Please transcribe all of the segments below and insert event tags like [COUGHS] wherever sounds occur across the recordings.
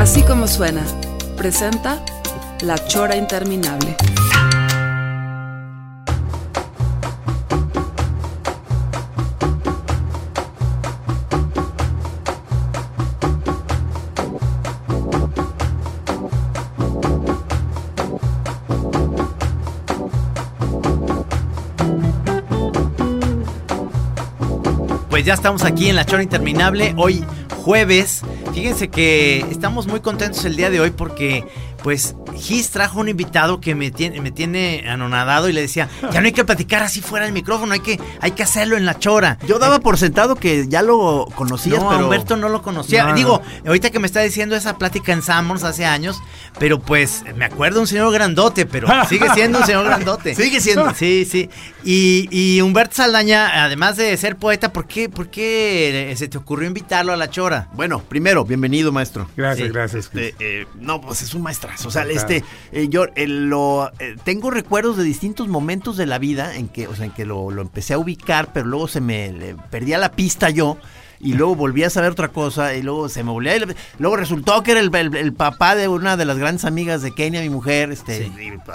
Así como suena, presenta La Chora Interminable. Pues ya estamos aquí en la chora interminable. Hoy jueves. Fíjense que estamos muy contentos el día de hoy porque pues Gis trajo un invitado que me tiene, me tiene anonadado y le decía, ya no hay que platicar así fuera del micrófono, hay que, hay que hacerlo en la chora. Yo daba por sentado que ya lo conocías, no, pero... Humberto no lo conocía. No, Digo, ahorita que me está diciendo esa plática en Sammons hace años, pero pues me acuerdo un señor grandote, pero [LAUGHS] sigue siendo un señor grandote. Sigue siendo. Sí, sí. Y, y Humberto Saldaña, además de ser poeta, ¿por qué, ¿por qué se te ocurrió invitarlo a la chora? Bueno, primero, bienvenido, maestro. Gracias, Sí, gracias. Este, eh, no, pues es un O sea, Claro. este, eh, yo eh, lo eh, tengo recuerdos de distintos momentos de la vida en que, o sea, en que lo, lo empecé a ubicar, pero luego se me le perdía la pista yo. Y luego volví a saber otra cosa, y luego se me volvía. y luego resultó que era el, el- el papá de una de las grandes amigas de Kenia, mi mujer. Este, Sí.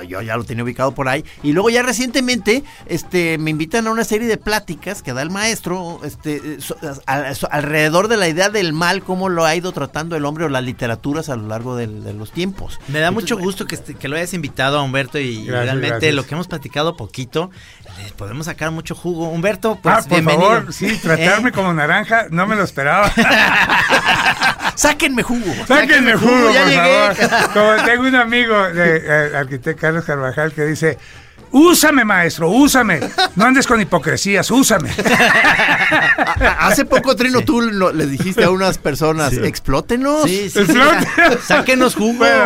yo ya lo tenía ubicado por ahí. Y luego ya recientemente, este, me invitan a una serie de pláticas que da el maestro, este, so- al- so- alrededor de la idea del mal, cómo lo ha ido tratando el hombre o las literaturas a lo largo del- de los tiempos. Me da Entonces, mucho gusto que, este- que lo hayas invitado a Humberto y Gracias, realmente gracias. lo que hemos platicado poquito, le podemos sacar mucho jugo. Humberto, pues ah, por bienvenido. favor, sí, tratarme [LAUGHS] ¿Eh? como naranja, no me lo esperaba. [LAUGHS] Sáquenme jugo. Sáquenme jugo, ya por llegué. favor. Como tengo un amigo, de, eh, arquitecto Carlos Carvajal, que dice, úsame, maestro, úsame. No andes con hipocresías, úsame. [LAUGHS] Hace poco, Trino, tú lo- le dijiste a unas personas, explótenos. Sí, sí, El sí, sa- [LAUGHS] Sáquenos jugo. Bueno,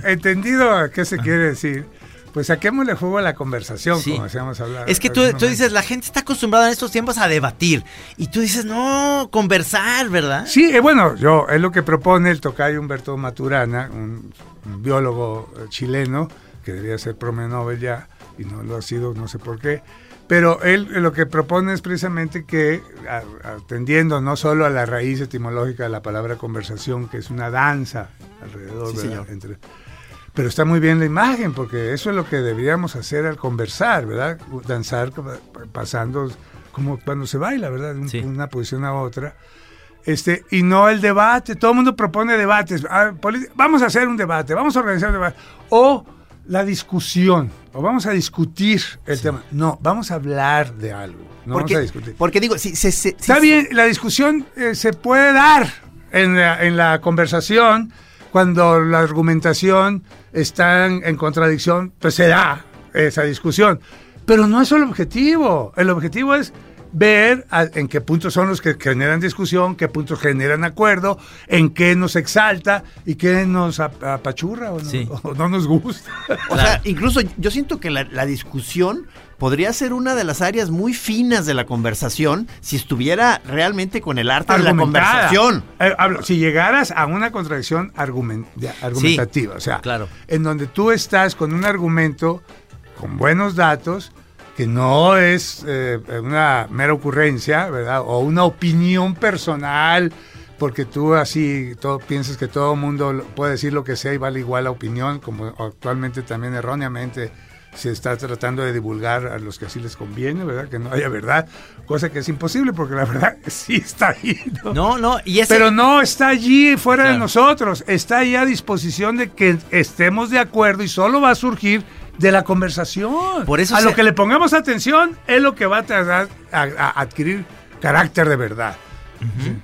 no, entendido a qué se quiere decir, pues saquémosle jugo a la conversación, Sí. como hacíamos hablar. Es que tú, tú dices, la gente está acostumbrada en estos tiempos a debatir. Y tú dices, no, conversar, ¿verdad? Sí, eh, bueno, yo es lo que propone el tocayo Humberto Maturana, un, un biólogo eh, chileno que debía ser premio Nobel ya y no lo ha sido, no sé por qué. Pero él eh, lo que propone es precisamente que, atendiendo no solo a la raíz etimológica de la palabra conversación, que es una danza alrededor, Sí, ¿verdad? Entre- pero está muy bien la imagen, porque eso es lo que deberíamos hacer al conversar, ¿verdad? Danzar pasando como cuando se baila, ¿verdad? De Sí. una posición a otra. Este, y no el debate. Todo el mundo propone debates. Ah, Vamos a hacer un debate, vamos a organizar un debate. O la discusión, o vamos a discutir el tema. No, vamos a hablar de algo. No porque, vamos a discutir. porque digo, si, se- se- Está si- bien, la discusión eh, se puede dar en la, en la conversación cuando la argumentación está en, en contradicción, pues se da esa discusión. Pero no es el objetivo. El objetivo es ver a- en qué puntos son los que generan discusión, qué puntos generan acuerdo, en qué nos exalta y qué nos ap- apachurra o no, Sí. o no nos gusta. O sea, incluso yo siento que la, la discusión podría ser una de las áreas muy finas de la conversación si estuviera realmente con el arte de la conversación. Eh, hablo, si llegaras a una contradicción argumen- de- argumentativa, o sea, claro. en donde tú estás con un argumento con buenos datos, que no es eh, una mera ocurrencia, ¿verdad? O una opinión personal, porque tú así todo, piensas que todo mundo puede decir lo que sea y vale igual la opinión, como actualmente también erróneamente se está tratando de divulgar a los que así les conviene, ¿verdad? Que no haya verdad, cosa que es imposible porque la verdad [LAUGHS] sí está ahí, ¿no? No, no, y ese... Pero no está allí fuera de nosotros, está ahí a disposición de que estemos de acuerdo y solo va a surgir de la conversación. Por eso a se- lo que le pongamos atención es lo que va a tardar a, a adquirir carácter de verdad.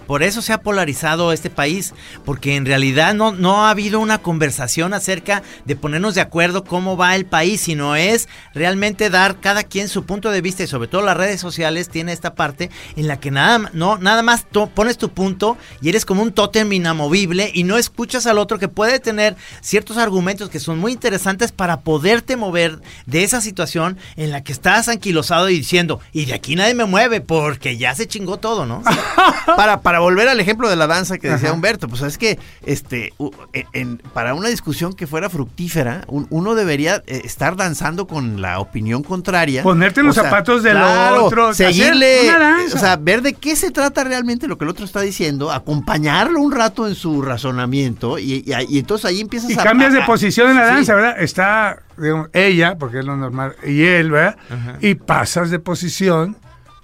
Por eso se ha polarizado este país, porque en realidad no, no ha habido una conversación acerca de ponernos de acuerdo cómo va el país, sino es realmente dar cada quien su punto de vista y sobre todo las redes sociales tiene esta parte en la que nada, no, nada más pones tu punto y eres como un tótem inamovible y no escuchas al otro que puede tener ciertos argumentos que son muy interesantes para poderte mover de esa situación en la que estás anquilosado y diciendo, y de aquí nadie me mueve porque ya se chingó todo, ¿no? [LAUGHS] para, para volver al ejemplo de la danza que decía Humberto, pues es que este en- en- para una discusión que fuera fructífera, un- uno debería eh, estar danzando con la opinión contraria. Ponerte en los zapatos del otro, hacer Seguirle, o sea, ver de qué se trata realmente lo que el otro está diciendo, acompañarlo un rato en su razonamiento y, y- y entonces ahí empiezas Y a... cambias de posición en la Sí. danza, ¿verdad? Está digamos, ella, porque es lo normal, y él, ¿verdad? Y pasas de posición,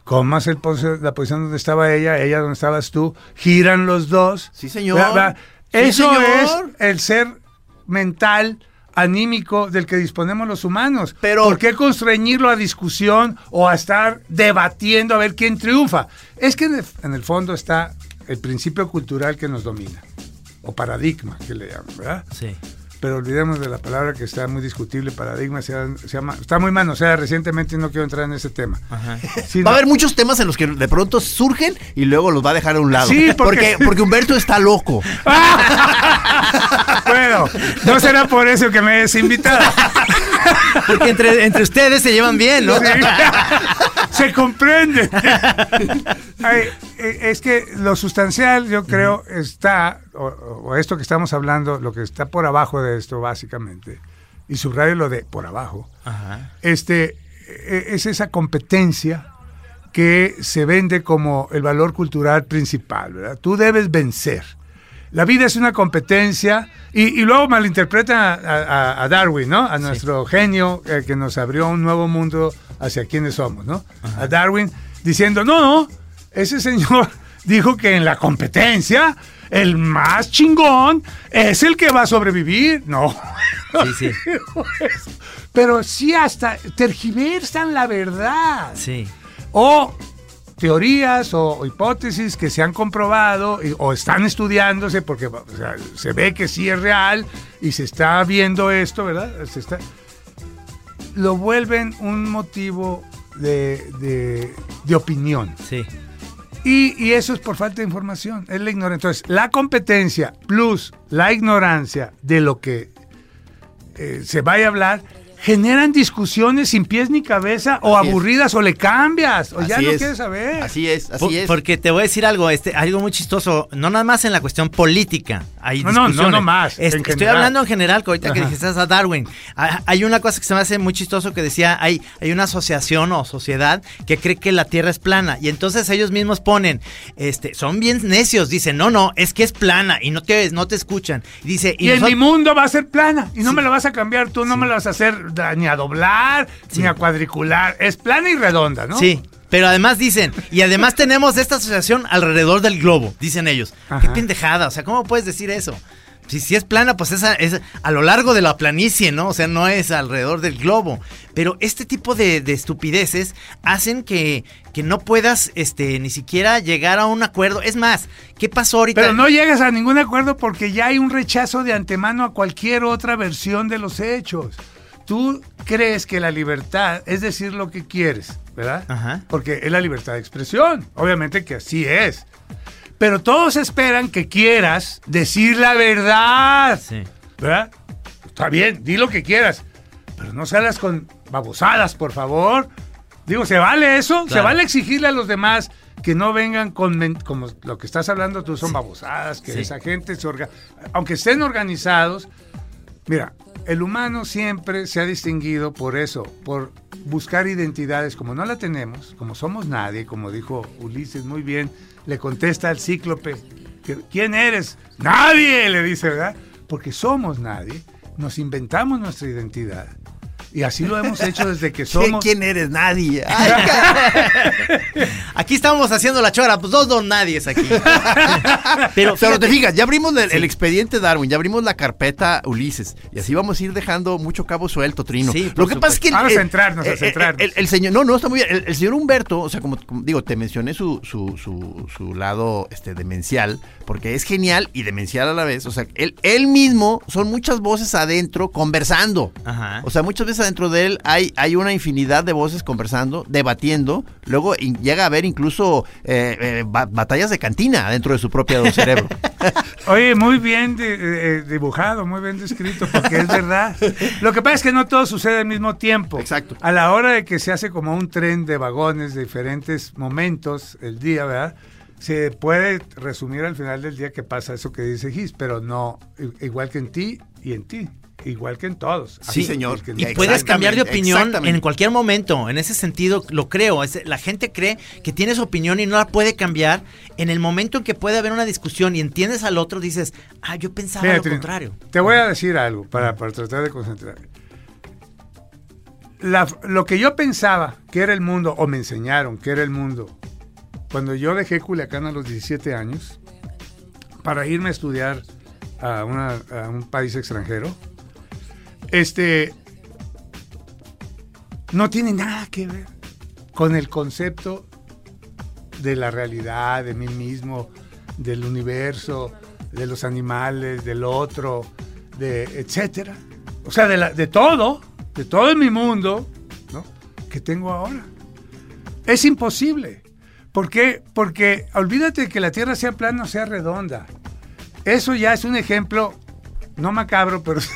comas el pose- la posición donde estaba ella, ella donde estabas tú, giran los dos. Sí, señor. ¿verdad? ¿verdad? Sí, Eso señor. es el ser mental anímico del que disponemos los humanos. Pero- ¿Por qué constreñirlo a discusión o a estar debatiendo a ver quién triunfa? Es que en el, en el fondo está el principio cultural que nos domina, o paradigma, que le llaman, ¿verdad? Sí. Pero olvidemos de la palabra que está muy discutible, paradigma, se, se llama, está muy manoseada recientemente y no quiero entrar en ese tema. Sí, Va a haber muchos temas en los que de pronto surgen y luego los va a dejar a un lado. Sí, porque- porque... porque Humberto está loco. [LAUGHS] Bueno, no será por eso que me hayas invitado. [LAUGHS] Porque entre, entre ustedes se llevan bien, ¿no? Sí. Se comprende. Ay, eh, es que lo sustancial, yo creo, está, o, o esto que estamos hablando, lo que está por abajo de esto, básicamente, y subrayo lo de por abajo, Ajá. este, eh, es esa competencia que se vende como el valor cultural principal, ¿verdad? Tú debes vencer. La vida es una competencia y, y luego malinterpretan a, a- a Darwin, ¿no? A nuestro genio eh, que nos abrió un nuevo mundo hacia quienes somos, ¿no? A Darwin diciendo, no, no, ese señor [LAUGHS] dijo que en la competencia el más chingón es el que va a sobrevivir. No. Sí, [LAUGHS] sí. Pero sí hasta tergiversan la verdad. Sí. O teorías o, o hipótesis que se han comprobado y- o están estudiándose porque o sea, se ve que sí es real y se está viendo esto, ¿verdad? Se está, lo vuelven un motivo de, de- de opinión. Sí. Y, y eso es por falta de información, es la ignorancia. Entonces, la competencia plus la ignorancia de lo que eh, se vaya a hablar generan discusiones sin pies ni cabeza o Así es. aburridas o le cambias o ya no es. quieres saber. Así es, así Por- es. Porque te voy a decir algo, este, algo muy chistoso, no nada más en la cuestión política, hay No, no, no, no más, Est- estoy general. hablando en general, que ahorita que dijiste a Darwin, hay una cosa que se me hace muy chistoso que decía, hay, hay una asociación o sociedad que cree que la Tierra es plana y entonces ellos mismos ponen, este, son bien necios, dicen, no, no, es que es plana y no te, no te escuchan. Y dice, Y en mi mundo va a ser plana y no me la vas a cambiar, tú no me la vas a hacer ni a doblar ni a cuadricular, es plana y redonda, ¿no? Sí. Pero además dicen, y además tenemos esta asociación alrededor del globo, dicen ellos. Qué pendejada, o sea, ¿cómo puedes decir eso? Si, si es plana, pues es a, es a lo largo de la planicie, ¿no? O sea, no es alrededor del globo. Pero este tipo de, de estupideces hacen que, que no puedas este, ni siquiera llegar a un acuerdo. Es más, ¿qué pasó ahorita? Pero no llegas a ningún acuerdo porque ya hay un rechazo de antemano a cualquier otra versión de los hechos. Tú crees que la libertad es decir lo que quieres, ¿verdad? Ajá. Porque es la libertad de expresión. Obviamente que así es. Pero todos esperan que quieras decir la verdad. Sí. ¿Verdad? Está bien, di lo que quieras. Pero no salgas con babosadas, por favor. Digo, ¿se vale eso? ¿Se vale exigirle a los demás que no vengan con, como lo que estás hablando tú, son babosadas, que Sí. esa gente se orga- aunque estén organizados, mira, el humano siempre se ha distinguido por eso, por buscar identidades como no la tenemos, como somos nadie, como dijo Ulises muy bien, le contesta al cíclope, ¿quién eres? Nadie, le dice, ¿verdad? Porque somos nadie, nos inventamos nuestra identidad. Y así lo hemos hecho desde que [LAUGHS] ¿Qué- somos. ¿Quién eres? Nadie. Ay, [LAUGHS] Aquí estamos haciendo la chora, pues dos don nadies aquí. Pero, Pero te fijas, ya abrimos el, el expediente Darwin, ya abrimos la carpeta Ulises. Y así vamos a ir dejando mucho cabo suelto, Trino. Sí, Lo que pasa es que. el- Vamos a centrarnos, a el- centrarnos. El, el señor. No, no, está muy bien. El, el señor Humberto, o sea, como, como digo, te mencioné su, su, su, su lado este, demencial, porque es genial y demencial a la vez. O sea, él, él mismo son muchas voces adentro conversando. Ajá. O sea, muchas veces adentro de él hay, hay una infinidad de voces conversando, debatiendo. Luego llega a haber incluso eh, eh, ba- batallas de cantina dentro de su propio [LAUGHS] cerebro. Oye, muy bien de- eh, dibujado, muy bien descrito, porque es verdad. Lo que pasa es que no todo sucede al mismo tiempo. Exacto. A la hora de que se hace como un tren de vagones de diferentes momentos el día, ¿verdad? Se puede resumir al final del día que pasa eso que dice Gis, pero no igual que en ti y en ti, igual que en todos. Sí, Así, señor. Y puedes cambiar de opinión en cualquier momento. En ese sentido, lo creo. Es- la gente cree que tienes opinión y no la puede cambiar. En el momento en que puede haber una discusión y entiendes al otro, dices, ah, yo pensaba Mira, lo Trino, contrario. Te voy a decir algo para, para tratar de concentrar. La- lo que yo pensaba que era el mundo, o me enseñaron que era el mundo, cuando yo dejé Culiacán a los 17 años para irme a estudiar a, una- a un país extranjero, este no tiene nada que ver con el concepto de la realidad, de mí mismo, del universo, de los animales, del otro, de etcétera. O sea, de, de todo, de todo en mi mundo, ¿no? Que tengo ahora. Es imposible. ¿Por qué? Porque olvídate que la Tierra sea plana o sea redonda. Eso ya es un ejemplo, no macabro, pero [LAUGHS] sí,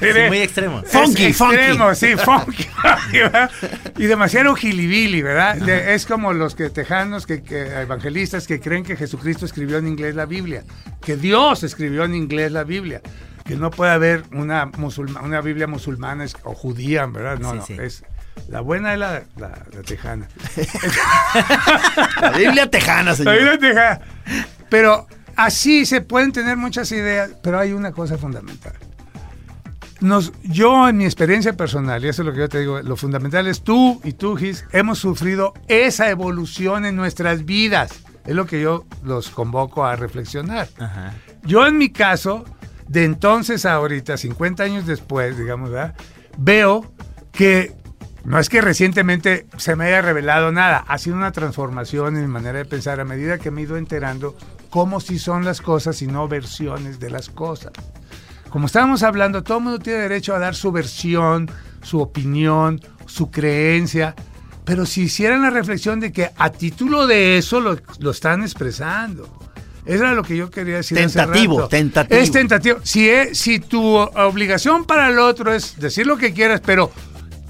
diré, muy extremo. es Funky, extremo, funky. sí, [LAUGHS] funky, ¿verdad? Y demasiado gilibili, ¿verdad? De- es como los que tejanos, que, que evangelistas que creen que Jesucristo escribió en inglés la Biblia, que Dios escribió en inglés la Biblia, que no puede haber una, musulma- una Biblia musulmana es- o judía, ¿verdad? No, Sí, no, sí. es la buena es la, la- la tejana. [LAUGHS] La Biblia tejana, La señor. Biblia tejana. Pero así se pueden tener muchas ideas, pero hay una cosa fundamental. Nos, yo en mi experiencia personal, y eso es lo que yo te digo, lo fundamental es tú y tú, Gis, hemos sufrido esa evolución en nuestras vidas. Es lo que yo los convoco a reflexionar. Ajá. Yo en mi caso, de entonces a ahorita, 50 años después, digamos, ¿verdad? veo que no es que recientemente se me haya revelado nada, ha sido una transformación en mi manera de pensar a medida que me he ido enterando cómo sí son las cosas y no versiones de las cosas. Como estábamos hablando, todo el mundo tiene derecho a dar su versión, su opinión, su creencia, pero si hicieran la reflexión de que a título de eso lo, lo están expresando. Eso era lo que yo quería decir. hace Tentativo, rato. tentativo. Es tentativo. Si, es- si tu obligación para el otro es decir lo que quieras, pero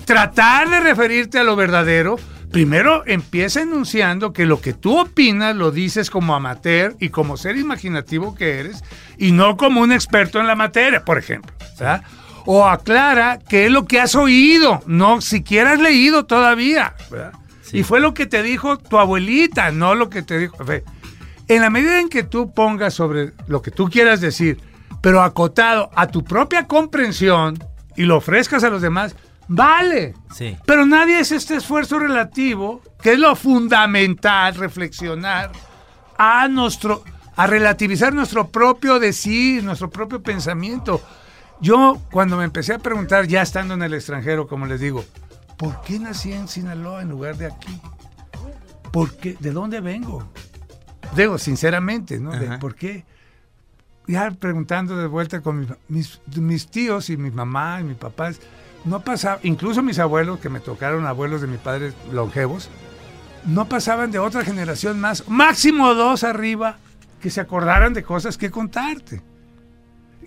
tratar de referirte a lo verdadero, primero empieza enunciando que lo que tú opinas lo dices como amateur y como ser imaginativo que eres y no como un experto en la materia, por ejemplo. ¿verdad? O aclara que es lo que has oído, no siquiera has leído todavía. ¿verdad? Y fue lo que te dijo tu abuelita, no lo que te dijo. En la medida en que tú pongas sobre lo que tú quieras decir, pero acotado a tu propia comprensión y lo ofrezcas a los demás, vale. Sí. Pero nadie hace este esfuerzo relativo, que es lo fundamental, reflexionar a nuestro, a relativizar nuestro propio decir, nuestro propio pensamiento. Yo, cuando me empecé a preguntar, ya estando en el extranjero, como les digo, ¿por qué nací en Sinaloa en lugar de aquí? ¿Por qué? ¿De dónde vengo? Digo, sinceramente, ¿no? De. ¿Por qué? Ya preguntando de vuelta con mis, mis, mis tíos y mi mamá y mi papá, no pasaba, incluso mis abuelos, que me tocaron abuelos de mi padre longevos, no pasaban de otra generación más, máximo dos arriba, que se acordaran de cosas que contarte.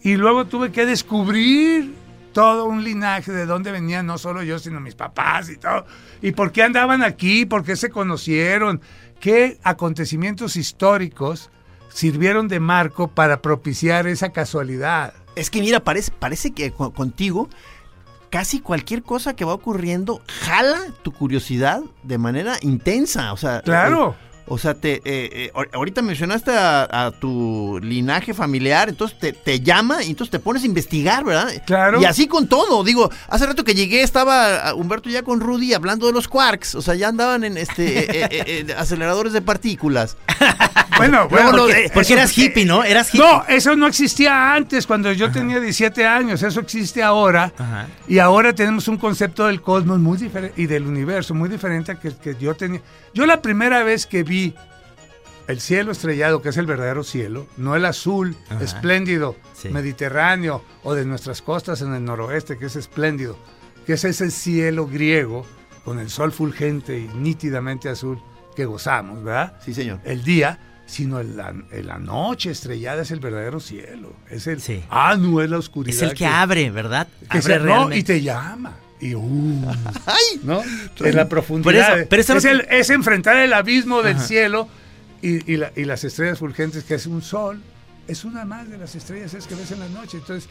Y luego tuve que descubrir todo un linaje de dónde venían, no solo yo, sino mis papás y todo. Y por qué andaban aquí, por qué se conocieron, qué acontecimientos históricos sirvieron de marco para propiciar esa casualidad. Es que mira, parece, parece que co- contigo casi cualquier cosa que va ocurriendo jala tu curiosidad de manera intensa. O sea, Claro. O sea, te, eh, eh, ahor- ahorita mencionaste a, a tu linaje familiar, entonces te, te llama y entonces te pones a investigar, ¿verdad? Claro. Y así con todo. Digo, hace rato que llegué estaba ah, Humberto ya con Rudy hablando de los quarks. O sea, ya andaban en este eh, eh, aceleradores de partículas. [LAUGHS] Bueno, bueno, porque- eras hippie, ¿no? Eras hippie. No, eso no existía antes, cuando yo tenía 17 años. Eso existe ahora. Ajá. Y ahora tenemos un concepto del cosmos muy diferente y del universo muy diferente a que que yo tenía. Yo la primera vez que vi el cielo estrellado, que es el verdadero cielo, no el azul Ajá. espléndido Sí. mediterráneo o de nuestras costas en el noroeste, que es espléndido, que es ese cielo griego con el sol fulgente y nítidamente azul que gozamos, ¿verdad? Sí, señor. el día, sino el- la, noche estrellada es el verdadero cielo. Es el Sí. ah, no es la oscuridad. Es el que abre, ¿verdad? que abre se- no, y te llama. Y uh, [LAUGHS] ¡Ay! ¿no? En la profundidad. Por eso- pero eso es, no- el- es enfrentar el abismo del cielo y, y la- y las estrellas fulgentes, que es un sol. Es una más de las estrellas es que ves en la noche. Entonces,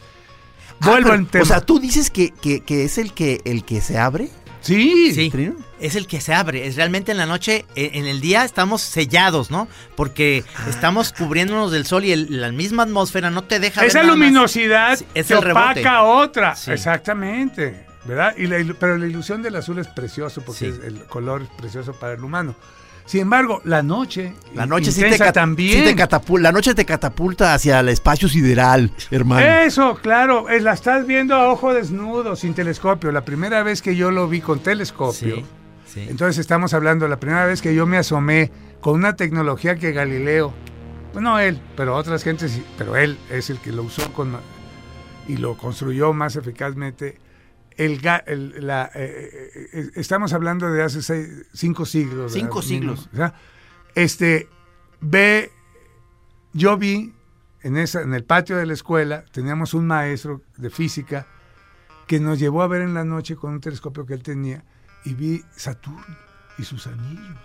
Ah, vuelvo pero, al tema. O sea, tú dices que, que, que es el que, el que se abre. sí, Sí, Trino. es el que se abre. Es realmente en la noche, en, en el día estamos sellados, ¿no? Porque Ah. estamos cubriéndonos del sol y el- la misma atmósfera no te deja ver Esa luminosidad Sí, es que el opaca otra. Sí. Exactamente. ¿Verdad? Y la pero la ilusión del azul es precioso porque Sí. es- el color es precioso para el humano. Sin embargo, la noche, La noche sí te, también. sí te catapulta. La noche te catapulta hacia el espacio sideral, hermano. Eso, claro, es- la estás viendo a ojo desnudo, sin telescopio. La primera vez que yo lo vi con telescopio, Sí, entonces estamos hablando, la primera vez que yo me asomé con una tecnología que Galileo, pues no él, pero otras gentes, pero él es el que lo usó con, y lo construyó más eficazmente. El, el- la, eh, eh, eh, estamos hablando de hace seis- cinco siglos. Cinco ¿verdad? siglos. O sea, este, ve, yo vi en, esa, en el patio de la escuela, teníamos un maestro de física que nos llevó a ver en la noche con un telescopio que él tenía y vi Saturno y sus anillos.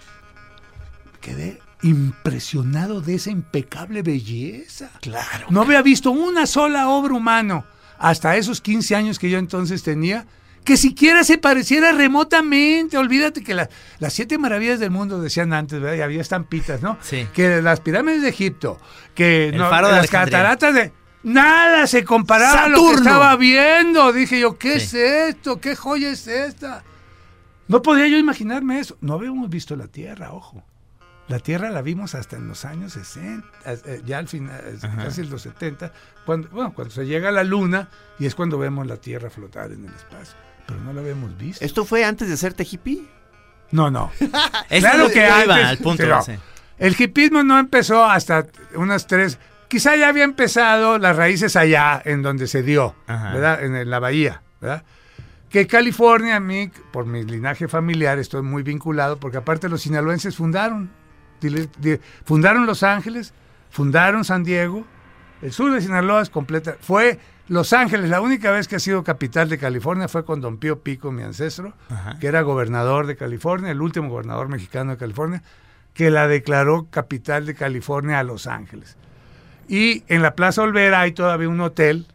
Quedé impresionado de esa impecable belleza. Claro. No había visto una sola obra humana hasta esos 15 años que yo entonces tenía que siquiera se pareciera remotamente. Olvídate que la- las siete maravillas del mundo decían antes, ¿verdad? Y había estampitas, ¿no? Sí. Que las pirámides de Egipto, que no- de las cataratas de... Nada se comparaba a lo que estaba viendo. Dije yo, ¿qué Sí. es esto? ¿Qué joya es esta? No podía yo imaginarme eso. No habíamos visto la Tierra, ojo. La Tierra la vimos hasta en los años 60, eh, ya al final, eh, casi en los 70, cuando, bueno, cuando se llega a la Luna y es cuando vemos la Tierra flotar en el espacio. Pero no la habíamos visto. ¿Esto fue antes de hacerte hippie? No, no. [LAUGHS] Claro que yo iba antes, al punto. El hipismo no empezó hasta unas tres. Quizá ya había empezado las raíces allá, en donde se dio, Ajá. ¿verdad? En, en la bahía, ¿verdad? Que California, a mí, por mi linaje familiar, estoy muy vinculado, porque aparte los sinaloenses fundaron, fundaron Los Ángeles, fundaron San Diego, el sur de Sinaloa es completa. Fue Los Ángeles, la única vez que ha sido capital de California fue con Don Pío Pico, mi ancestro, Ajá. que era gobernador de California, el último gobernador mexicano de California, que la declaró capital de California a Los Ángeles. Y en la Plaza Olvera hay todavía un hotel,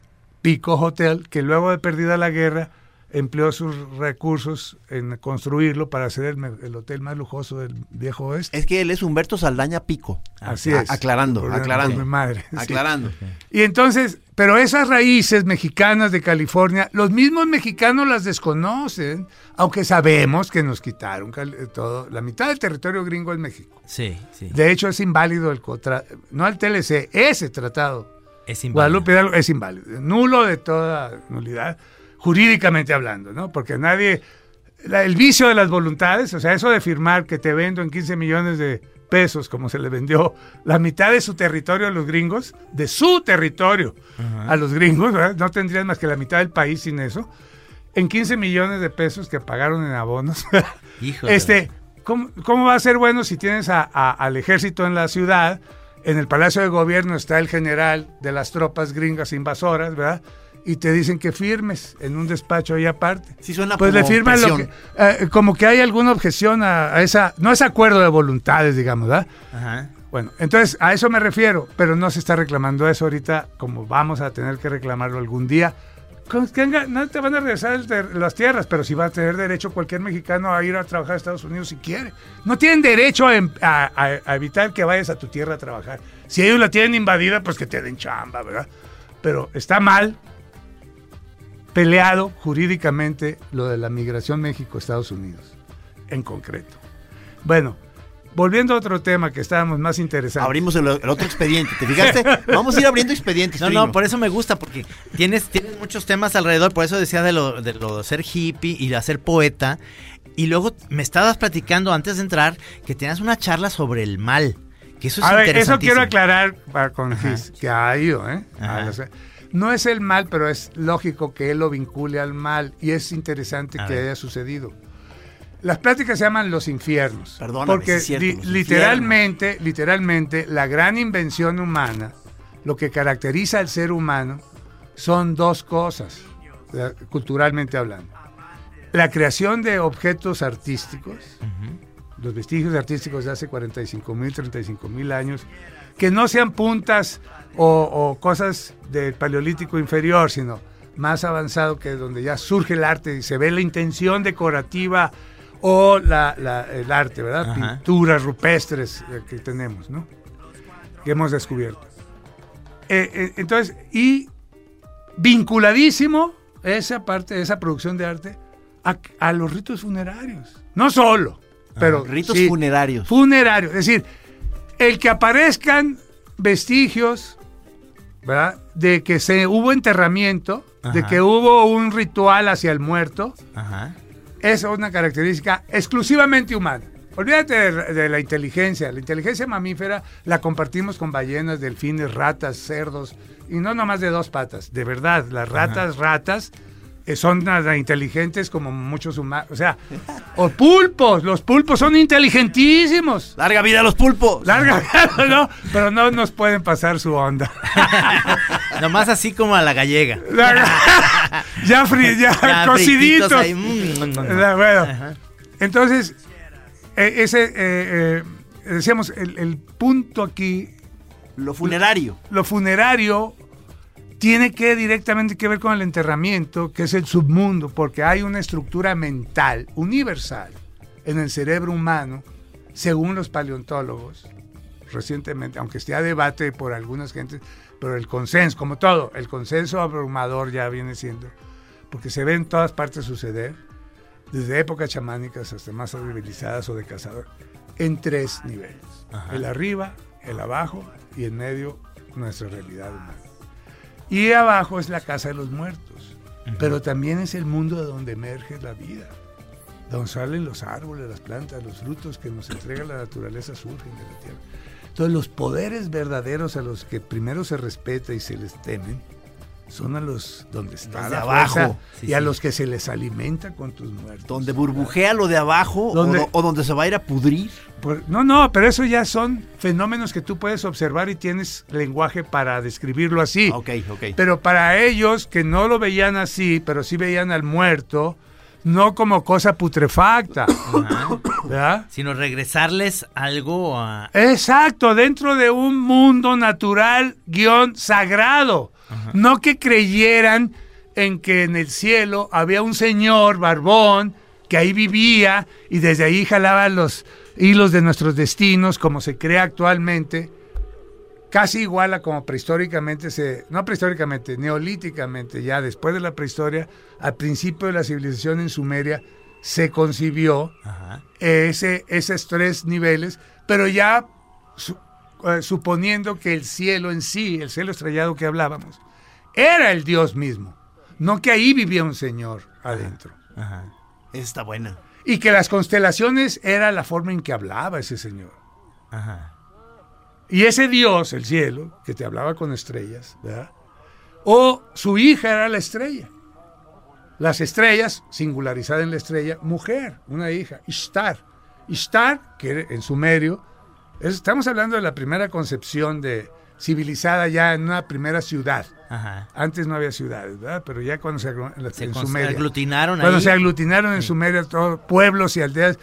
Pico Hotel, que luego de perdida la guerra empleó sus recursos en construirlo para hacer el, me- el hotel más lujoso del viejo oeste. Es que él es Humberto Saldaña Pico. Así A- es. aclarando, aclarando. mi madre. sí. Aclarando. Y entonces, pero esas raíces mexicanas de California, los mismos mexicanos las desconocen, aunque sabemos que nos quitaron eh, todo. La mitad del territorio gringo es México. Sí, sí. De hecho, es inválido el contra, no el TLC, ese tratado. Es inválido. Guadalupe Hidalgo es inválido, nulo de toda nulidad, jurídicamente hablando, ¿no? Porque nadie, la- el vicio de las voluntades, o sea, eso de firmar que te vendo en 15 millones de pesos, como se le vendió la mitad de su territorio a los gringos, de su territorio a los gringos, ¿verdad? no tendrían más que la mitad del país sin eso, en 15 millones de pesos que pagaron en abonos. [LAUGHS] Híjole. Este, ¿cómo, cómo va a ser bueno si tienes a- a- al ejército en la ciudad? En el Palacio de Gobierno está el general de las tropas gringas invasoras, ¿verdad? Y te dicen que firmes en un despacho ahí aparte. Sí suena Pues le como firman lo que, eh, como que hay alguna objeción a, a esa, no es acuerdo de voluntades, digamos, ¿verdad? Ajá. Bueno, entonces a eso me refiero, pero no se está reclamando eso ahorita, como vamos a tener que reclamarlo algún día, no te van a regresar las tierras, pero sí va a tener derecho cualquier mexicano a ir a trabajar a Estados Unidos si quiere. No tienen derecho a, em- a- a- a evitar que vayas a tu tierra a trabajar. Si ellos la tienen invadida, pues que te den chamba, ¿verdad? Pero está mal peleado jurídicamente lo de la migración México-Estados Unidos, en concreto. Bueno, volviendo a otro tema que estábamos más interesantes. Abrimos el, el otro expediente, ¿te fijaste? [LAUGHS] Vamos a ir abriendo expedientes. No, primo. no, por eso me gusta, porque tienes, tienes muchos temas alrededor, por eso decía de lo, de lo de ser hippie y de ser poeta. Y luego me estabas platicando antes de entrar que tenías una charla sobre el mal. Que eso es A ver, eso quiero aclarar para con Ajá. Que ha ido, ¿eh? Ajá. Ah, o sea, no es el mal, pero es lógico que él lo vincule al mal y es interesante A que ver. haya sucedido. Las pláticas se llaman los infiernos. Perdóname, porque sí es cierto, li- los literalmente, literalmente, la gran invención humana, lo que caracteriza al ser humano, son dos cosas, culturalmente hablando. La creación de objetos artísticos, los vestigios artísticos de hace 45 mil, 35 mil años, que no sean puntas o, o cosas del paleolítico inferior, sino más avanzado que donde ya surge el arte y se ve la intención decorativa o la- la- el arte, ¿verdad? Ajá. Pinturas rupestres eh, que tenemos, ¿no? Que hemos descubierto. Eh, eh, entonces, y vinculadísimo esa parte, esa producción de arte a, a los ritos funerarios. No solo, pero Ritos sí, funerarios. funerarios. Es decir, el que aparezcan vestigios, ¿verdad? De que se hubo enterramiento, de que hubo un ritual hacia el muerto, Ajá. es una característica exclusivamente humana. Olvídate de, de la inteligencia. La inteligencia mamífera la compartimos con ballenas, delfines, ratas, cerdos, y no nomás de dos patas. De verdad, las ratas, ratas, son tan inteligentes como muchos humanos. O sea, o pulpos, los pulpos son inteligentísimos. Larga vida a los pulpos. Larga, ¿no? Pero no nos pueden pasar su onda. [LAUGHS] Nomás así como a la gallega. [LAUGHS] Ya, fri- ya, Ya, cociditos. ahí, bueno, entonces, eh, ese, eh, eh, decíamos, el, el punto aquí, Lo funerario. lo funerario, tiene que directamente que ver con el enterramiento, que es el submundo, porque hay una estructura mental universal en el cerebro humano, según los paleontólogos, recientemente, aunque esté a debate por algunas gentes, pero el consenso, como todo, el consenso abrumador ya viene siendo, porque se ve en todas partes suceder, desde épocas chamánicas hasta más civilizadas o de cazador, en tres niveles. El arriba, el abajo y en medio nuestra realidad humana. Y abajo es la casa de los muertos, pero también es el mundo de donde emerge la vida, donde salen los árboles, las plantas, los frutos que nos entrega la naturaleza surgen de la tierra. Entonces los poderes verdaderos a los que primero se respeta y se les temen son a los donde está Los de la abajo. fuerza Sí, y a los que se les alimenta con tus muertos. Donde burbujea lo de abajo o, donde se va a ir a pudrir. Por- no, no, pero eso ya son fenómenos que tú puedes observar y tienes lenguaje para describirlo así. Ok, ok. Pero para ellos que no lo veían así, pero sí veían al muerto, no como cosa putrefacta. [COUGHS] Sino regresarles algo a... Exacto, dentro de un mundo natural guion sagrado. No que creyeran en que en el cielo había un señor barbón que ahí vivía y desde ahí jalaba los hilos de nuestros destinos como se cree actualmente, casi igual a como prehistóricamente se, no prehistóricamente, neolíticamente, ya después de la prehistoria, al principio de la civilización en Sumeria, se concibió Ajá. ese, esos tres niveles, pero ya su- eh, suponiendo que el cielo en sí, el cielo estrellado que hablábamos, era el Dios mismo, no que ahí vivía un Señor adentro. Ajá. Esa está buena. Y que las constelaciones era la forma en que hablaba ese Señor. Ajá. Y ese Dios, el cielo, que te hablaba con estrellas, ¿verdad? O su hija era la estrella. Las estrellas, singularizada en la estrella, mujer, una hija, Ishtar. Ishtar, que en sumerio, es- estamos hablando de la primera concepción de civilizada ya en una primera ciudad. Ajá. Antes no había ciudades, ¿verdad? Pero ya cuando se, aglu- en la- Se en cons- Sumeria. aglutinaron Cuando ahí. se aglutinaron en Sumeria todos pueblos y aldeas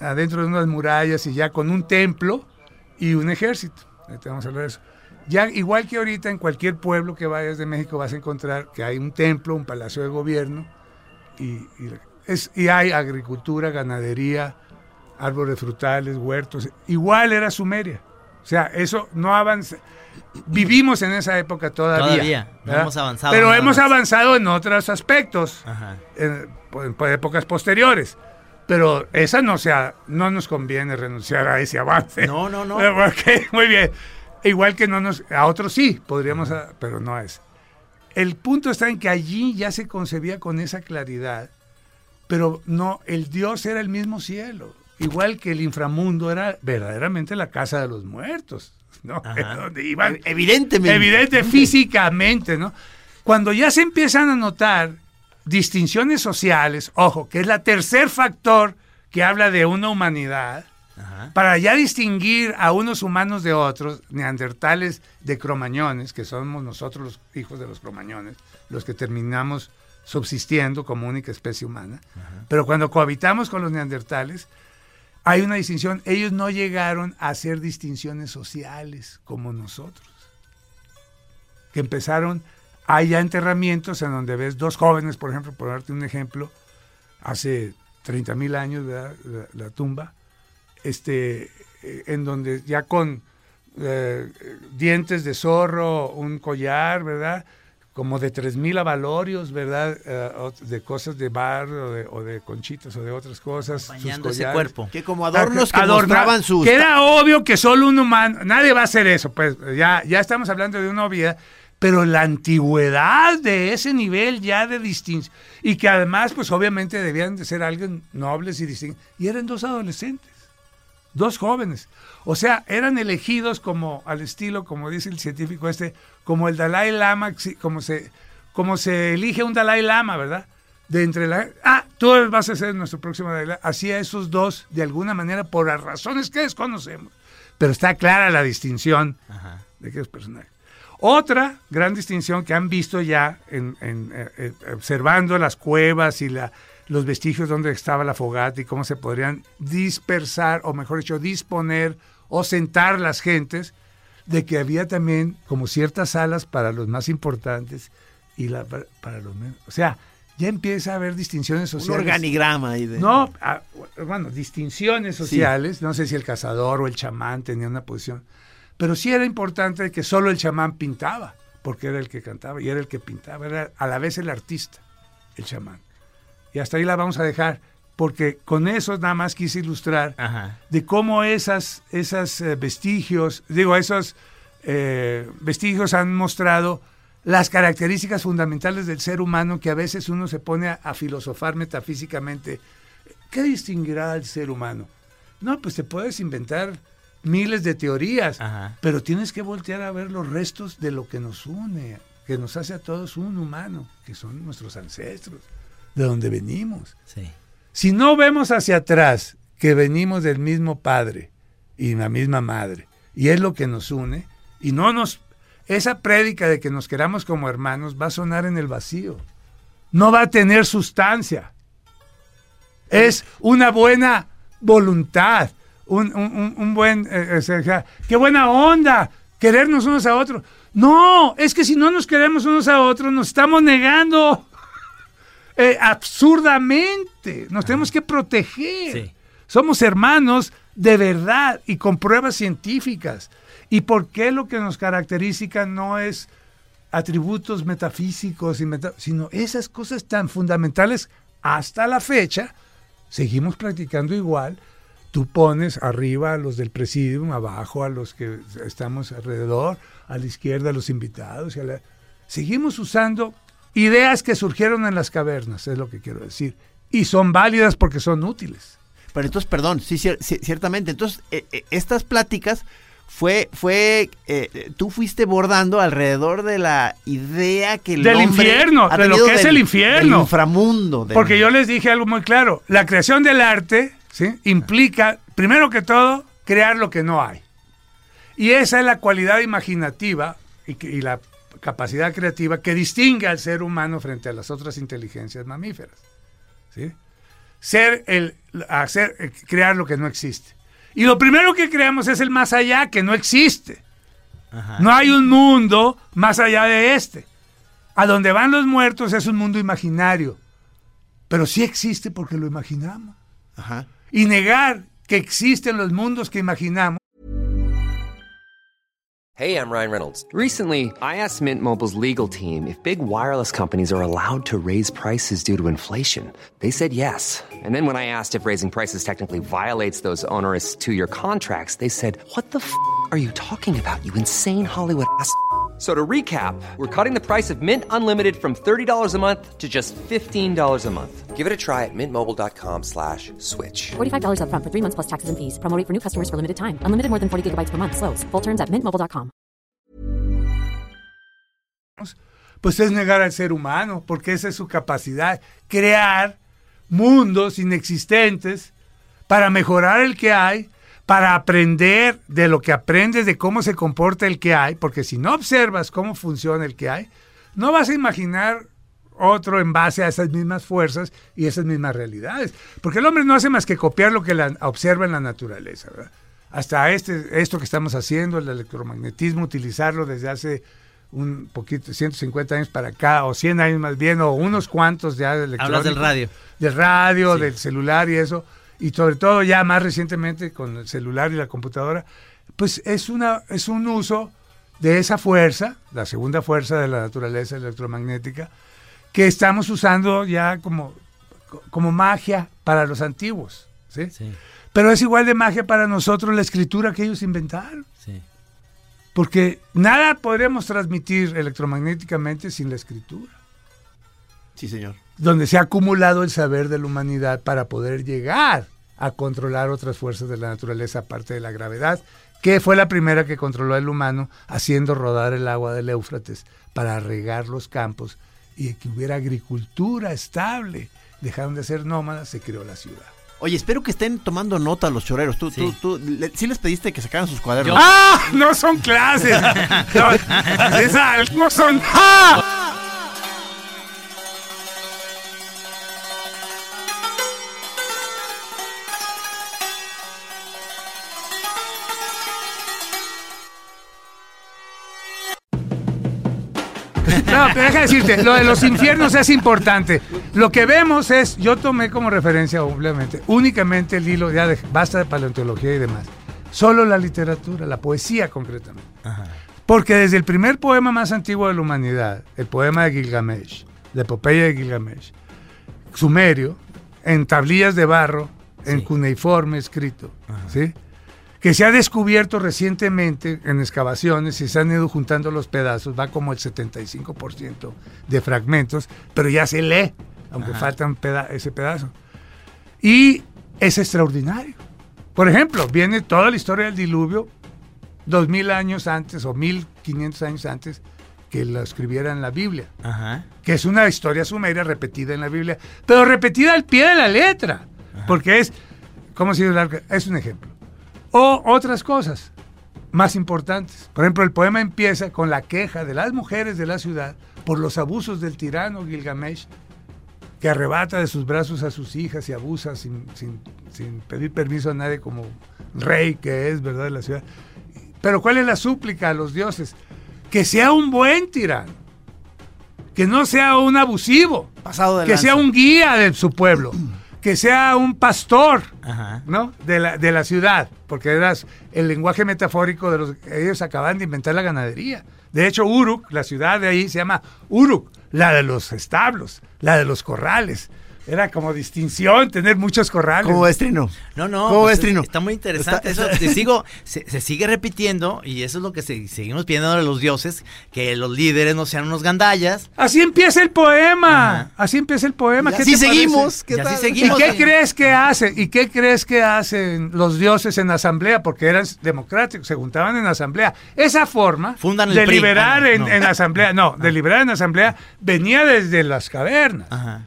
adentro de unas murallas y ya con un templo y un ejército. Ahorita vamos a hablar de eso. Ya igual que ahorita en cualquier pueblo que vayas de México vas a encontrar que hay un templo, un palacio de gobierno y, y es, y hay agricultura, ganadería, árboles frutales, huertos. Igual era Sumeria. O sea, eso no avanza. Vivimos en esa época todavía. Todavía, no hemos avanzado Pero hemos avanzado en otros aspectos, Ajá. en, en- en épocas posteriores. Pero esa no sea, no nos conviene renunciar a ese avance. No, no, no. Eh, [LAUGHS] ok, muy bien. Igual que no nos, a otros sí, podríamos, a- pero no es. El punto está en que allí ya se concebía con esa claridad, pero no, el Dios era el mismo cielo, igual que el inframundo era verdaderamente la casa de los muertos, ¿no? [LAUGHS] Donde iban Evidentemente. Evidente, físicamente, ¿no? Cuando ya se empiezan a notar distinciones sociales, ojo, que es la tercer factor que habla de una humanidad, Ajá. para ya distinguir a unos humanos de otros, neandertales de cromañones, que somos nosotros los hijos de los cromañones, los que terminamos subsistiendo como única especie humana, pero cuando cohabitamos con los neandertales, hay una distinción. Ellos no llegaron a hacer distinciones sociales como nosotros. Que empezaron, hay ya enterramientos en donde ves dos jóvenes, por ejemplo, por darte un ejemplo, hace 30 mil años, ¿verdad? La, la tumba, este, eh, en donde ya con eh, dientes de zorro, un collar, ¿verdad? Como de 3.000 avalorios, ¿verdad? Eh, ot- de cosas de barro o de, o de conchitas o de otras cosas. sus ese cuerpo. Que como adornos que Adornar- mostraban sus... Que era obvio que solo un humano, nadie va a hacer eso, pues ya, ya estamos hablando de una obviedad, pero la antigüedad de ese nivel ya de distinción, y que además, pues obviamente debían de ser alguien nobles y distintos, y eran dos adolescentes, dos jóvenes, o sea, eran elegidos como al estilo, como dice el científico este, como el Dalai Lama, como se, como se elige un Dalai Lama, ¿verdad? De entre la... Ah, tú vas a ser nuestro próximo Dalai Lama. Así a esos dos, de alguna manera, por las razones que desconocemos. Pero está clara la distinción Ajá. de aquellos personajes. Otra gran distinción que han visto ya en, en, eh, eh, observando las cuevas y la, los vestigios donde estaba la fogata y cómo se podrían dispersar, o mejor dicho, disponer o sentar las gentes, de que había también como ciertas salas para los más importantes y la, para, para los menos. O sea, ya empieza a haber distinciones Un sociales. organigrama ahí de... No, ah, bueno, distinciones sociales, no sé si el cazador o el chamán tenía una posición, pero sí era importante que solo el chamán pintaba, porque era el que cantaba y era el que pintaba, era a la vez el artista, el chamán. Y hasta ahí la vamos a dejar, porque con eso nada más quise ilustrar Ajá. de cómo esas, esas eh, vestigios, digo, esos eh, vestigios han mostrado las características fundamentales del ser humano que a veces uno se pone a, a filosofar metafísicamente. ¿Qué distinguirá al ser humano? No, pues te puedes inventar miles de teorías, Ajá. pero tienes que voltear a ver los restos de lo que nos une, que nos hace a todos un humano, que son nuestros ancestros, de donde venimos. Sí. Si no vemos hacia atrás que venimos del mismo padre y la misma madre, y es lo que nos une, y no nos... Esa prédica de que nos queramos como hermanos va a sonar en el vacío. No va a tener sustancia. Es una buena voluntad, un, un- un- buen... eh, o sea, ¡Qué buena onda! Querernos unos a otros. No, es que si no nos queremos unos a otros, nos estamos negando [LAUGHS] eh, absurdamente. Nos tenemos que proteger. Sí. Somos hermanos de verdad y con pruebas científicas. ¿Y por qué lo que nos caracteriza no es atributos metafísicos, y meta- sino esas cosas tan fundamentales hasta la fecha? Seguimos practicando igual. Tú pones arriba a los del presidium, abajo a los que estamos alrededor, a la izquierda a los invitados. y a la- Seguimos usando ideas que surgieron en las cavernas, es lo que quiero decir. Y son válidas porque son útiles. Pero entonces, perdón, sí, cier- ci- ciertamente. Entonces, eh, eh, estas pláticas fue, fue, eh, tú fuiste bordando alrededor de la idea que el Del infierno, de lo que es el infierno. del inframundo. del- Porque yo les dije algo muy claro. La creación del arte ¿sí? implica, primero que todo, crear lo que no hay. Y esa es la cualidad imaginativa y, que- y la capacidad creativa que distingue al ser humano frente a las otras inteligencias mamíferas. ¿sí? Ser el, hacer, eh, crear lo que no existe. Y lo primero que creamos es el más allá, que no existe. No hay un mundo más allá de este. A donde van los muertos es un mundo imaginario. Pero sí existe porque lo imaginamos. Ajá. Y negar que existen los mundos que imaginamos Hey, I'm Ryan Reynolds. Recently, I asked Mint Mobile's legal team if big wireless companies are allowed to raise prices due to inflation. They said yes. And then when I asked if raising prices technically violates those onerous two year contracts, they said, What the f are you talking about, you insane Hollywood ass? F- So to recap, we're cutting the price of Mint Unlimited from $30 a month to just $15 a month. Give it a try at mintmobile.com slash switch. $45 upfront for three months plus taxes and fees. Promo rate for new customers for limited time. Unlimited more than 40 gigabytes per month. Slows. Full terms at mintmobile.com. pues es negar al ser humano, porque esa es su capacidad, crear mundos inexistentes para mejorar el que hay, para aprender de lo que aprendes de cómo se comporta el que hay, porque si no observas cómo funciona el que hay, no vas a imaginar otro en base a esas mismas fuerzas y esas mismas realidades, porque el hombre no hace más que copiar lo que la, observa en la naturaleza, ¿verdad? Hasta este, esto que estamos haciendo, el electromagnetismo, utilizarlo desde hace un poquito, 150 años para acá, o 100 años más bien, o unos cuantos ya de Hablas del radio. Del radio, Sí. del celular y eso, y sobre todo ya más recientemente con el celular y la computadora, pues es, una, es un uso de esa fuerza, la segunda fuerza de la naturaleza electromagnética, que estamos usando ya como, como magia para los antiguos. ¿sí? Sí, Pero es igual de magia para nosotros la escritura que ellos inventaron. sí. Porque nada podríamos transmitir electromagnéticamente sin la escritura, Sí, señor. Donde se ha acumulado el saber de la humanidad para poder llegar a controlar otras fuerzas de la naturaleza aparte de la gravedad, que fue la primera que controló el humano haciendo rodar el agua del Éufrates para regar los campos y que hubiera agricultura estable. Dejaron de ser nómadas, se creó la ciudad. Oye, espero que estén tomando nota los choreros. Tú, Sí. tú, tú, le- sí les pediste que sacaran sus cuadernos. Yo- ¡Ah! No son clases. [LAUGHS] No, esas no son. ¡Ah! No, pero deja decirte, lo de los infiernos es importante. Lo que vemos es, yo tomé como referencia, obviamente, únicamente el hilo, ya de, basta de paleontología y demás. Solo la literatura, la poesía concretamente. Porque desde el primer poema más antiguo de la humanidad, el poema de Gilgamesh, de Epopeya de Gilgamesh, sumerio, en tablillas de barro, en Sí. cuneiforme escrito, ¿sí? Que se ha descubierto recientemente en excavaciones y se han ido juntando los pedazos, va como el 75% de fragmentos, pero ya se lee, aunque falta un peda- ese pedazo. Y es extraordinario. Por ejemplo, viene toda la historia del diluvio dos mil años antes o mil quinientos años antes que lo escribiera en la Biblia, Ajá. que es una historia sumeria repetida en la Biblia, pero repetida al pie de la letra, porque es, ¿cómo se dice? Es un ejemplo. O otras cosas más importantes. Por ejemplo, el poema empieza con la queja de las mujeres de la ciudad por los abusos del tirano Gilgamesh, que arrebata de sus brazos a sus hijas y abusa sin, sin- sin pedir permiso a nadie como rey que es, ¿verdad?, de la ciudad. Pero ¿cuál es la súplica a los dioses? Que sea un buen tirano, que no sea un abusivo, Pasado de que sea un guía de su pueblo, [CLEARS THROAT] que sea un pastor, Ajá. ¿no? De la, de la ciudad, porque era el lenguaje metafórico de los... Ellos acaban de inventar la ganadería. De hecho, Uruk, la ciudad de ahí, se llama Uruk, la de los establos, la de los corrales. Era como distinción tener muchos corrales. ¿Cómo ves, Trino? No, no. ¿Cómo pues ves, es- Trino? Está muy interesante. Está- Eso te sigo, se, se sigue repitiendo y eso es lo que se- seguimos pidiendo a los dioses, que los líderes no sean unos gandallas. Así empieza el poema. Ajá. Así empieza el poema. ¿Qué así seguimos. ¿qué Y así tal? ¿Y seguimos. qué crees que hace? ¿Y qué crees que hacen los dioses en asamblea? Porque eran democráticos, se juntaban en asamblea. Esa forma Fundan el de PRI. liberar Ah, no, en, no. en asamblea, no, de liberar en asamblea venía desde las cavernas. Ajá.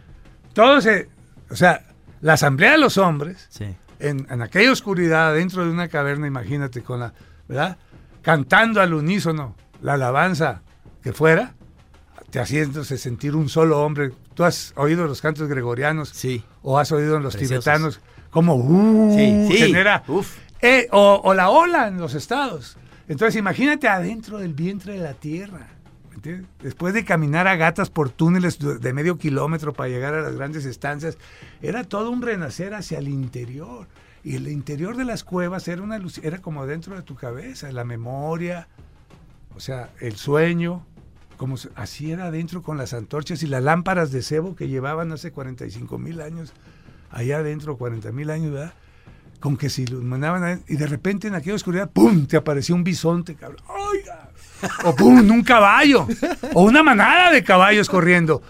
Todo se, o sea, la asamblea de los hombres Sí. en, en aquella oscuridad dentro de una caverna, imagínate, con la, ¿verdad? Cantando al unísono la alabanza que fuera, te haciéndose sentir un solo hombre. Tú has oído los cantos gregorianos Sí. o has oído en los Preciosos. tibetanos como uh, Sí, sí. genera Uf. Eh, o, o la ola en los estados. Entonces imagínate adentro del vientre de la Tierra. Después de caminar a gatas por túneles de medio kilómetro para llegar a las grandes estancias, era todo un renacer hacia el interior. Y el interior de las cuevas era, una luz, era como dentro de tu cabeza, la memoria, o sea, el sueño, como así era adentro con las antorchas y las lámparas de cebo que llevaban hace 45 mil años, allá adentro, 40 mil años. Con que se iluminaban y de repente en aquella oscuridad, ¡pum! te apareció un bisonte, cabrón. ¡Oiga! O ¡pum! un caballo, o una manada de caballos corriendo.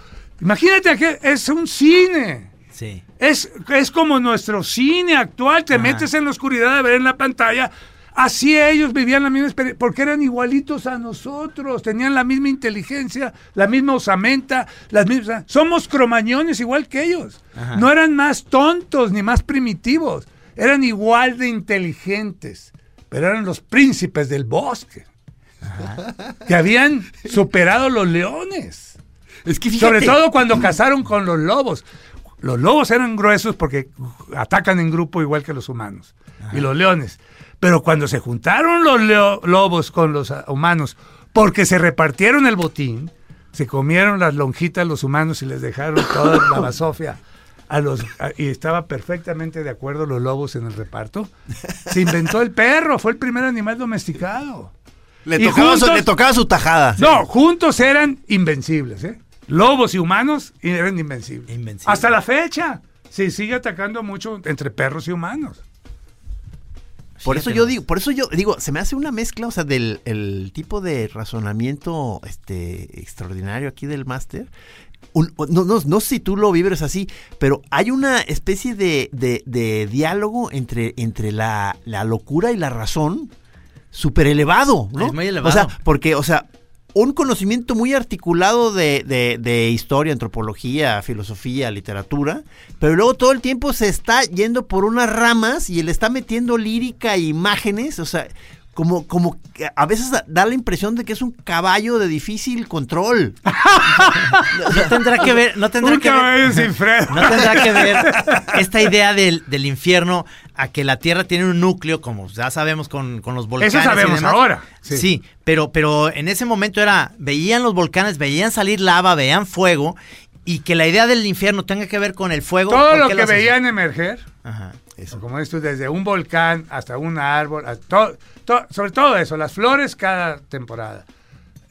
Imagínate que es un cine. Sí. Es, es como nuestro cine actual, te Ajá. metes en la oscuridad de ver en la pantalla. Así ellos vivían la misma experiencia, porque eran igualitos a nosotros, tenían la misma inteligencia, la misma osamenta, las mismas... Somos cromañones igual que ellos. Ajá. No eran más tontos ni más primitivos, eran igual de inteligentes, pero eran los príncipes del bosque, que habían superado los leones. Es que Sobre todo cuando cazaron con los lobos. Los lobos eran gruesos porque atacan en grupo igual que los humanos. Y los leones. Pero cuando se juntaron los lobos con los ah, humanos, porque se repartieron el botín, se comieron las lonjitas los humanos y les dejaron toda la [COUGHS] basofia a los a- y estaba perfectamente de acuerdo los lobos en el reparto. Se inventó el perro, fue el primer animal domesticado. Le Y tocaba, su, le tocaba su tajada. no, juntos eran invencibles, ¿eh? Lobos y humanos eran invencibles. Invencibles. Hasta la fecha. Se sigue atacando mucho entre perros y humanos. Por eso yo digo, por eso yo digo, se me hace una mezcla, o sea, del el tipo de razonamiento este extraordinario aquí del máster. No, no, no sé si tú lo vibres así, pero hay una especie de, de- de diálogo entre, entre la, la locura y la razón súper elevado, ¿no? Es muy elevado. O sea, porque, o sea, un conocimiento muy articulado de, de- de historia, antropología, filosofía, literatura, pero luego todo el tiempo se está yendo por unas ramas y le está metiendo lírica e imágenes, o sea, como, como que a veces da- da la impresión de que es un caballo de difícil control. [LAUGHS] No tendrá que ver, no tendrá Un que ver. caballo sin freno. No tendrá que ver [LAUGHS] esta idea del, del infierno a que la Tierra tiene un núcleo, como ya sabemos con, con los volcanes. Eso y sabemos demás. ahora, Sí. sí. pero, pero en ese momento era, veían los volcanes, veían salir lava, veían fuego, y que la idea del infierno tenga que ver con el fuego. Todo ¿por lo que veían emerger, Ajá. Eso. como dices tú, desde un volcán hasta un árbol, a to- to- sobre todo eso, las flores cada temporada,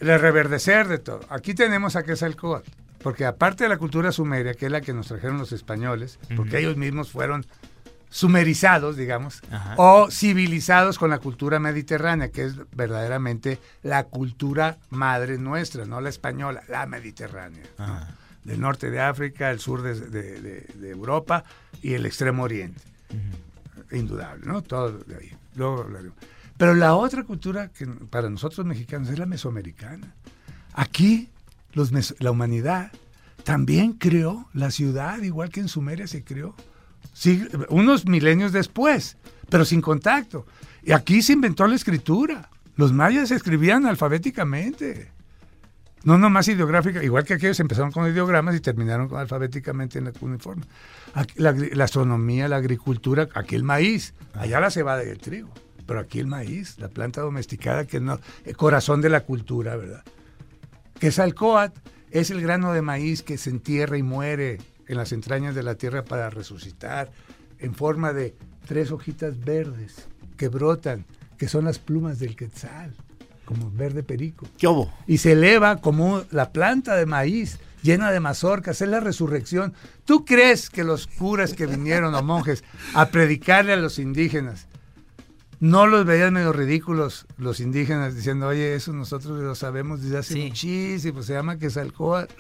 el reverdecer de todo. Aquí tenemos a Quetzalcóatl, porque aparte de la cultura sumeria, que es la que nos trajeron los españoles, porque ellos mismos fueron sumerizados, digamos, Ajá. o civilizados con la cultura mediterránea, que es verdaderamente la cultura madre nuestra, no la española, la mediterránea. ¿no? Del norte de África, el sur de, de- de- de Europa y el extremo oriente. Indudable, ¿no? Todo de ahí. Luego hablaremos. Pero la otra cultura que para nosotros mexicanos es la mesoamericana. Aquí los la humanidad también creó la ciudad, igual que en Sumeria se creó, unos milenios después, pero sin contacto. Y aquí se inventó la escritura. Los mayas escribían alfabéticamente. No nomás ideográfica, igual que aquellos empezaron con ideogramas y terminaron con alfabéticamente en la cuneiforme. La, la astronomía, la agricultura, aquí el maíz, allá la cebada y el trigo, pero aquí el maíz, la planta domesticada que no, el corazón de la cultura, ¿verdad? Quetzalcóatl es el grano de maíz que se entierra y muere en las entrañas de la tierra para resucitar en forma de tres hojitas verdes que brotan, que son las plumas del quetzal, como verde perico ¿Qué hubo? y se eleva como la planta de maíz llena de mazorcas, es la resurrección. ¿Tú crees que los curas que vinieron o monjes a predicarle a los indígenas no los veían medio ridículos los indígenas diciendo, oye, eso nosotros lo sabemos desde hace Sí. muchísimo, se llama Quetzalcóatl?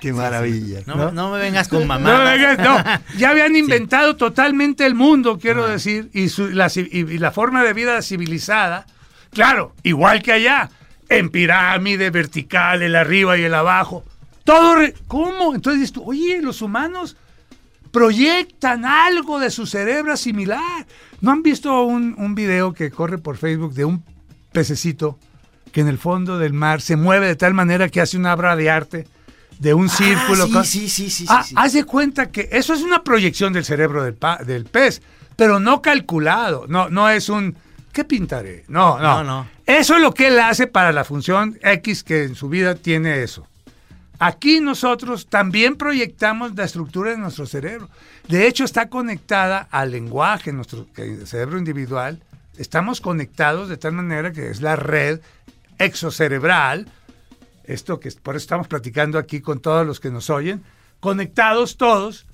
Qué maravilla. No, ¿No? no me vengas con mamá. [LAUGHS] No, venga, no, ya habían inventado totalmente el mundo, quiero decir, y, su- la, y la forma de vida civilizada, claro, igual que allá, en pirámide, vertical, el arriba y el abajo. Todo, re- ¿cómo? Entonces dices tú, oye, los humanos proyectan algo de su cerebro similar. ¿No han visto un, un video que corre por Facebook de un pececito que en el fondo del mar se mueve de tal manera que hace una obra de arte de un círculo? Ah, sí, con- sí, sí, sí, Ah, sí. Haz de cuenta que eso es una proyección del cerebro del, pa- del pez, pero no calculado. No, no es un ¿qué pintaré? No, no, No, no. Eso es lo que él hace para la función X que en su vida tiene eso. Aquí nosotros también proyectamos la estructura de nuestro cerebro. De hecho, está conectada al lenguaje, nuestro cerebro individual. Estamos conectados de tal manera que es la red exocerebral, esto que por eso estamos platicando aquí con todos los que nos oyen, conectados todos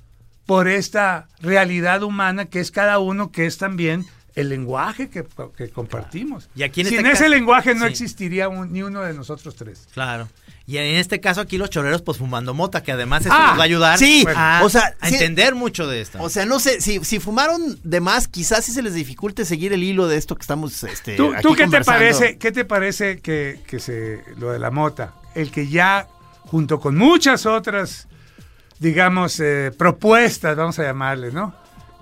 por esta realidad humana que es cada uno, que es también el lenguaje que, que compartimos. Y aquí en Sin este ese caso- lenguaje no Sí. existiría un- ni uno de nosotros tres. Claro. Y en este caso aquí los choreros pues fumando mota, que además eso Ah, nos va a ayudar sí, a, o sea, a sí. entender mucho de esto. O sea, no sé, si, si fumaron de más, quizás sí se les dificulte seguir el hilo de esto que estamos este, ¿Tú, aquí tú qué te parece, qué te parece que, que se lo de la mota? El que ya, junto con muchas otras, digamos, eh, propuestas, vamos a llamarle, ¿no?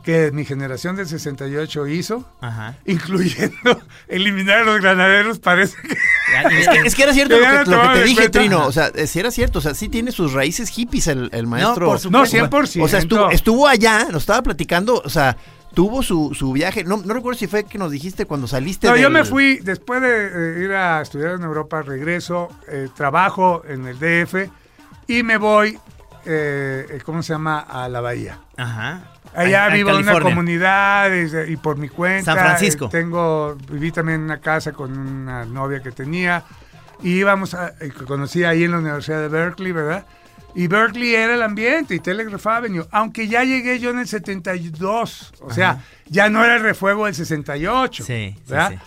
Que mi generación del 68 hizo, Ajá. incluyendo [LAUGHS] eliminar a los granaderos, parece que... Es que, es que era cierto [LAUGHS] Que lo que, lo que te dije, cuenta. Trino. O sea, eh, sí era cierto. O sea, sí tiene sus raíces hippies el, el maestro. por No, supuesto. 100%. O sea, estuvo, estuvo allá, nos estaba platicando, o sea, tuvo su, su viaje. No, no recuerdo si fue que nos dijiste cuando saliste. No, yo me fui, después de eh, ir a estudiar en Europa, regreso, eh, trabajo en el DF y me voy, eh, eh, ¿cómo se llama? A la Bahía. Ajá. Allá En- vivo en una comunidad y, y por mi cuenta. San Francisco. eh, tengo, viví también en una casa con una novia que tenía y íbamos a, eh, conocí ahí en la Universidad de Berkeley, ¿verdad? Y Berkeley era el ambiente y Telegraph Avenue, aunque ya llegué yo en el 72, o sea, ya no era el refuego del 68, Sí, ¿verdad? sí.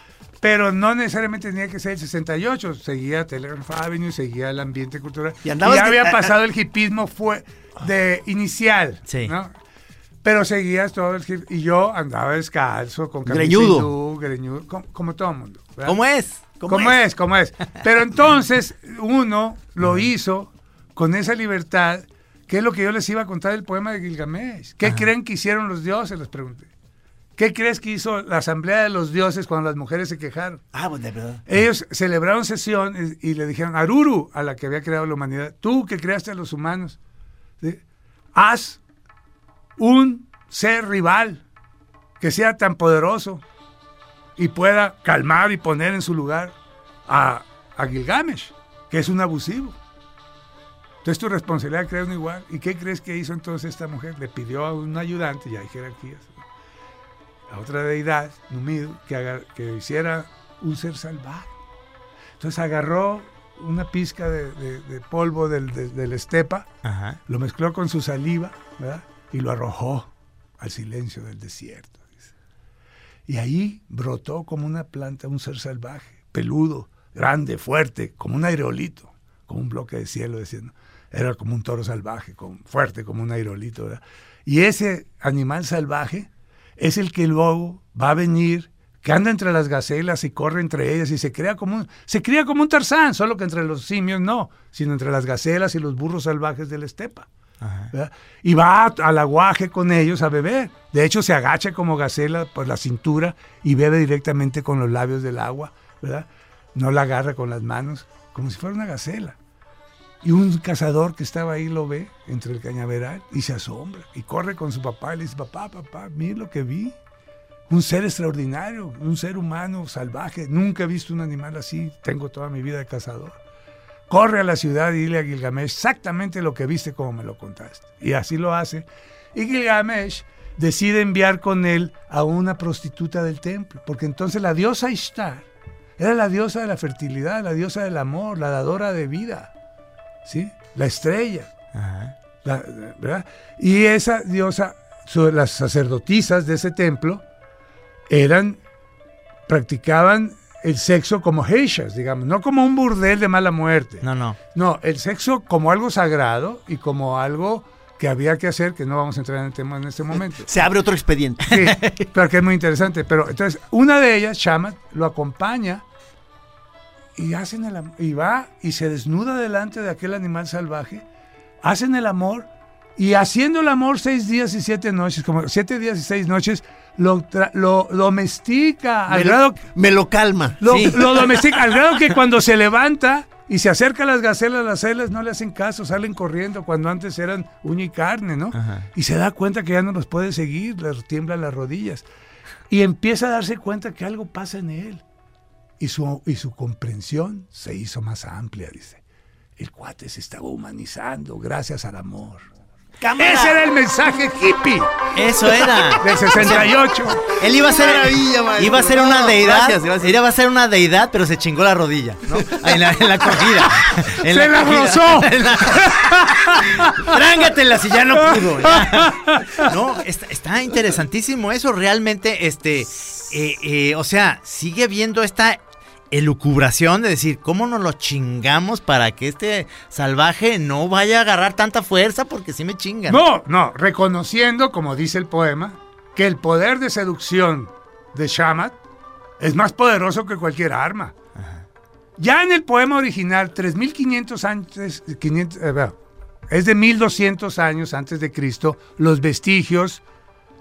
Pero no necesariamente tenía que ser el 68, seguía Telegraph Avenue, seguía el ambiente cultural. Y Y, ya había pasado el hipismo fue de inicial, Sí. ¿no? Pero seguías todo el hip y yo andaba descalzo, con camisa Greñudo. hindú, greñudo, como, como todo el mundo. ¿verdad? ¿Cómo es? ¿Cómo, es? ¿Cómo es? Pero entonces uno lo hizo con esa libertad, que es lo que yo les iba a contar del poema de Gilgamesh. ¿Qué creen que hicieron los dioses? Les pregunté. ¿Qué crees que hizo la asamblea de los dioses cuando las mujeres se quejaron? Ah, pues de verdad. Ellos celebraron sesión y, y le dijeron, Aruru, a la que había creado la humanidad, tú que creaste a los humanos, ¿sí? haz un ser rival que sea tan poderoso y pueda calmar y poner en su lugar a, a Gilgamesh, que es un abusivo. Entonces tu responsabilidad crear uno igual. ¿Y qué crees que hizo entonces esta mujer? Le pidió a un ayudante, ya hay jerarquías, a otra deidad, Numidu, que, haga- que hiciera un ser salvaje. Entonces agarró una pizca de, de- de polvo del, de- del estepa, Ajá. lo mezcló con su saliva, ¿verdad? Y lo arrojó al silencio del desierto. Y ahí brotó como una planta, un ser salvaje, peludo, grande, fuerte, como un aerolito, como un bloque de cielo, diciendo. Era como un toro salvaje, fuerte como un aerolito. Y ese animal salvaje es el que luego va a venir, que anda entre las gacelas y corre entre ellas y se crea como un, se cría como un tarzán, solo que entre los simios no, sino entre las gacelas y los burros salvajes de la estepa. Y va al aguaje con ellos a beber. De hecho, se agacha como gacela por la cintura y bebe directamente con los labios del agua, ¿verdad? No la agarra con las manos, como si fuera una gacela. Y un cazador que estaba ahí lo ve entre el cañaveral y se asombra y corre con su papá y le dice, papá, papá, mira lo que vi. Un ser extraordinario, un ser humano salvaje. Nunca he visto un animal así. Tengo toda mi vida de cazador. Corre a la ciudad y dile a Gilgamesh exactamente lo que viste como me lo contaste. Y así lo hace. Y Gilgamesh decide enviar con él a una prostituta del templo, porque entonces la diosa Ishtar era la diosa de la fertilidad, la diosa del amor, la dadora de vida, ¿sí? La estrella. Ajá. La- ¿verdad? Y esa diosa, las sacerdotisas de ese templo, eran, practicaban el sexo como geishas, digamos, no como un burdel de mala muerte. No, no. No, el sexo como algo sagrado y como algo que había que hacer, que no vamos a entrar en el tema en este momento. Se abre otro expediente. Sí, pero que es muy interesante. Pero entonces, una de ellas, Shamat, lo acompaña y hacen el y va y se desnuda delante de aquel animal salvaje, hacen el amor y haciendo el amor seis días y siete noches, como siete días y seis noches, lo, tra- lo domestica al me, lo, grado me lo calma. lo, Sí. lo domestica al grado que [LAUGHS] cuando se levanta y se acerca a las gacelas, las celas no le hacen caso, salen corriendo cuando antes eran uña y carne, ¿no? Ajá. Y se da cuenta que ya no los puede seguir, les tiemblan las rodillas. y empieza a darse cuenta que algo pasa en él. Y su, y su comprensión se hizo más amplia, dice. El cuate se estaba humanizando gracias al amor. Ese era el mensaje hippie Eso era. del 68. Él iba a ser, maravilla, maestro. iba a ser una deidad. gracias, gracias. Iba a ser una deidad, pero se chingó la rodilla, ¿no? En la, en la cogida. En ¡Se la rozó! [LAUGHS] En la- Trángatelela si ya no pudo. ya. No, está, está interesantísimo eso. Realmente, este, eh, eh, o sea, sigue habiendo esta elucubración de decir, ¿cómo nos lo chingamos para que este salvaje no vaya a agarrar tanta fuerza? Porque si me chingan. No, no, reconociendo, como dice el poema, que el poder de seducción de Shamat es más poderoso que cualquier arma. Ya en el poema original, 3500 antes, 500, eh, es de 1200 años antes de Cristo, los vestigios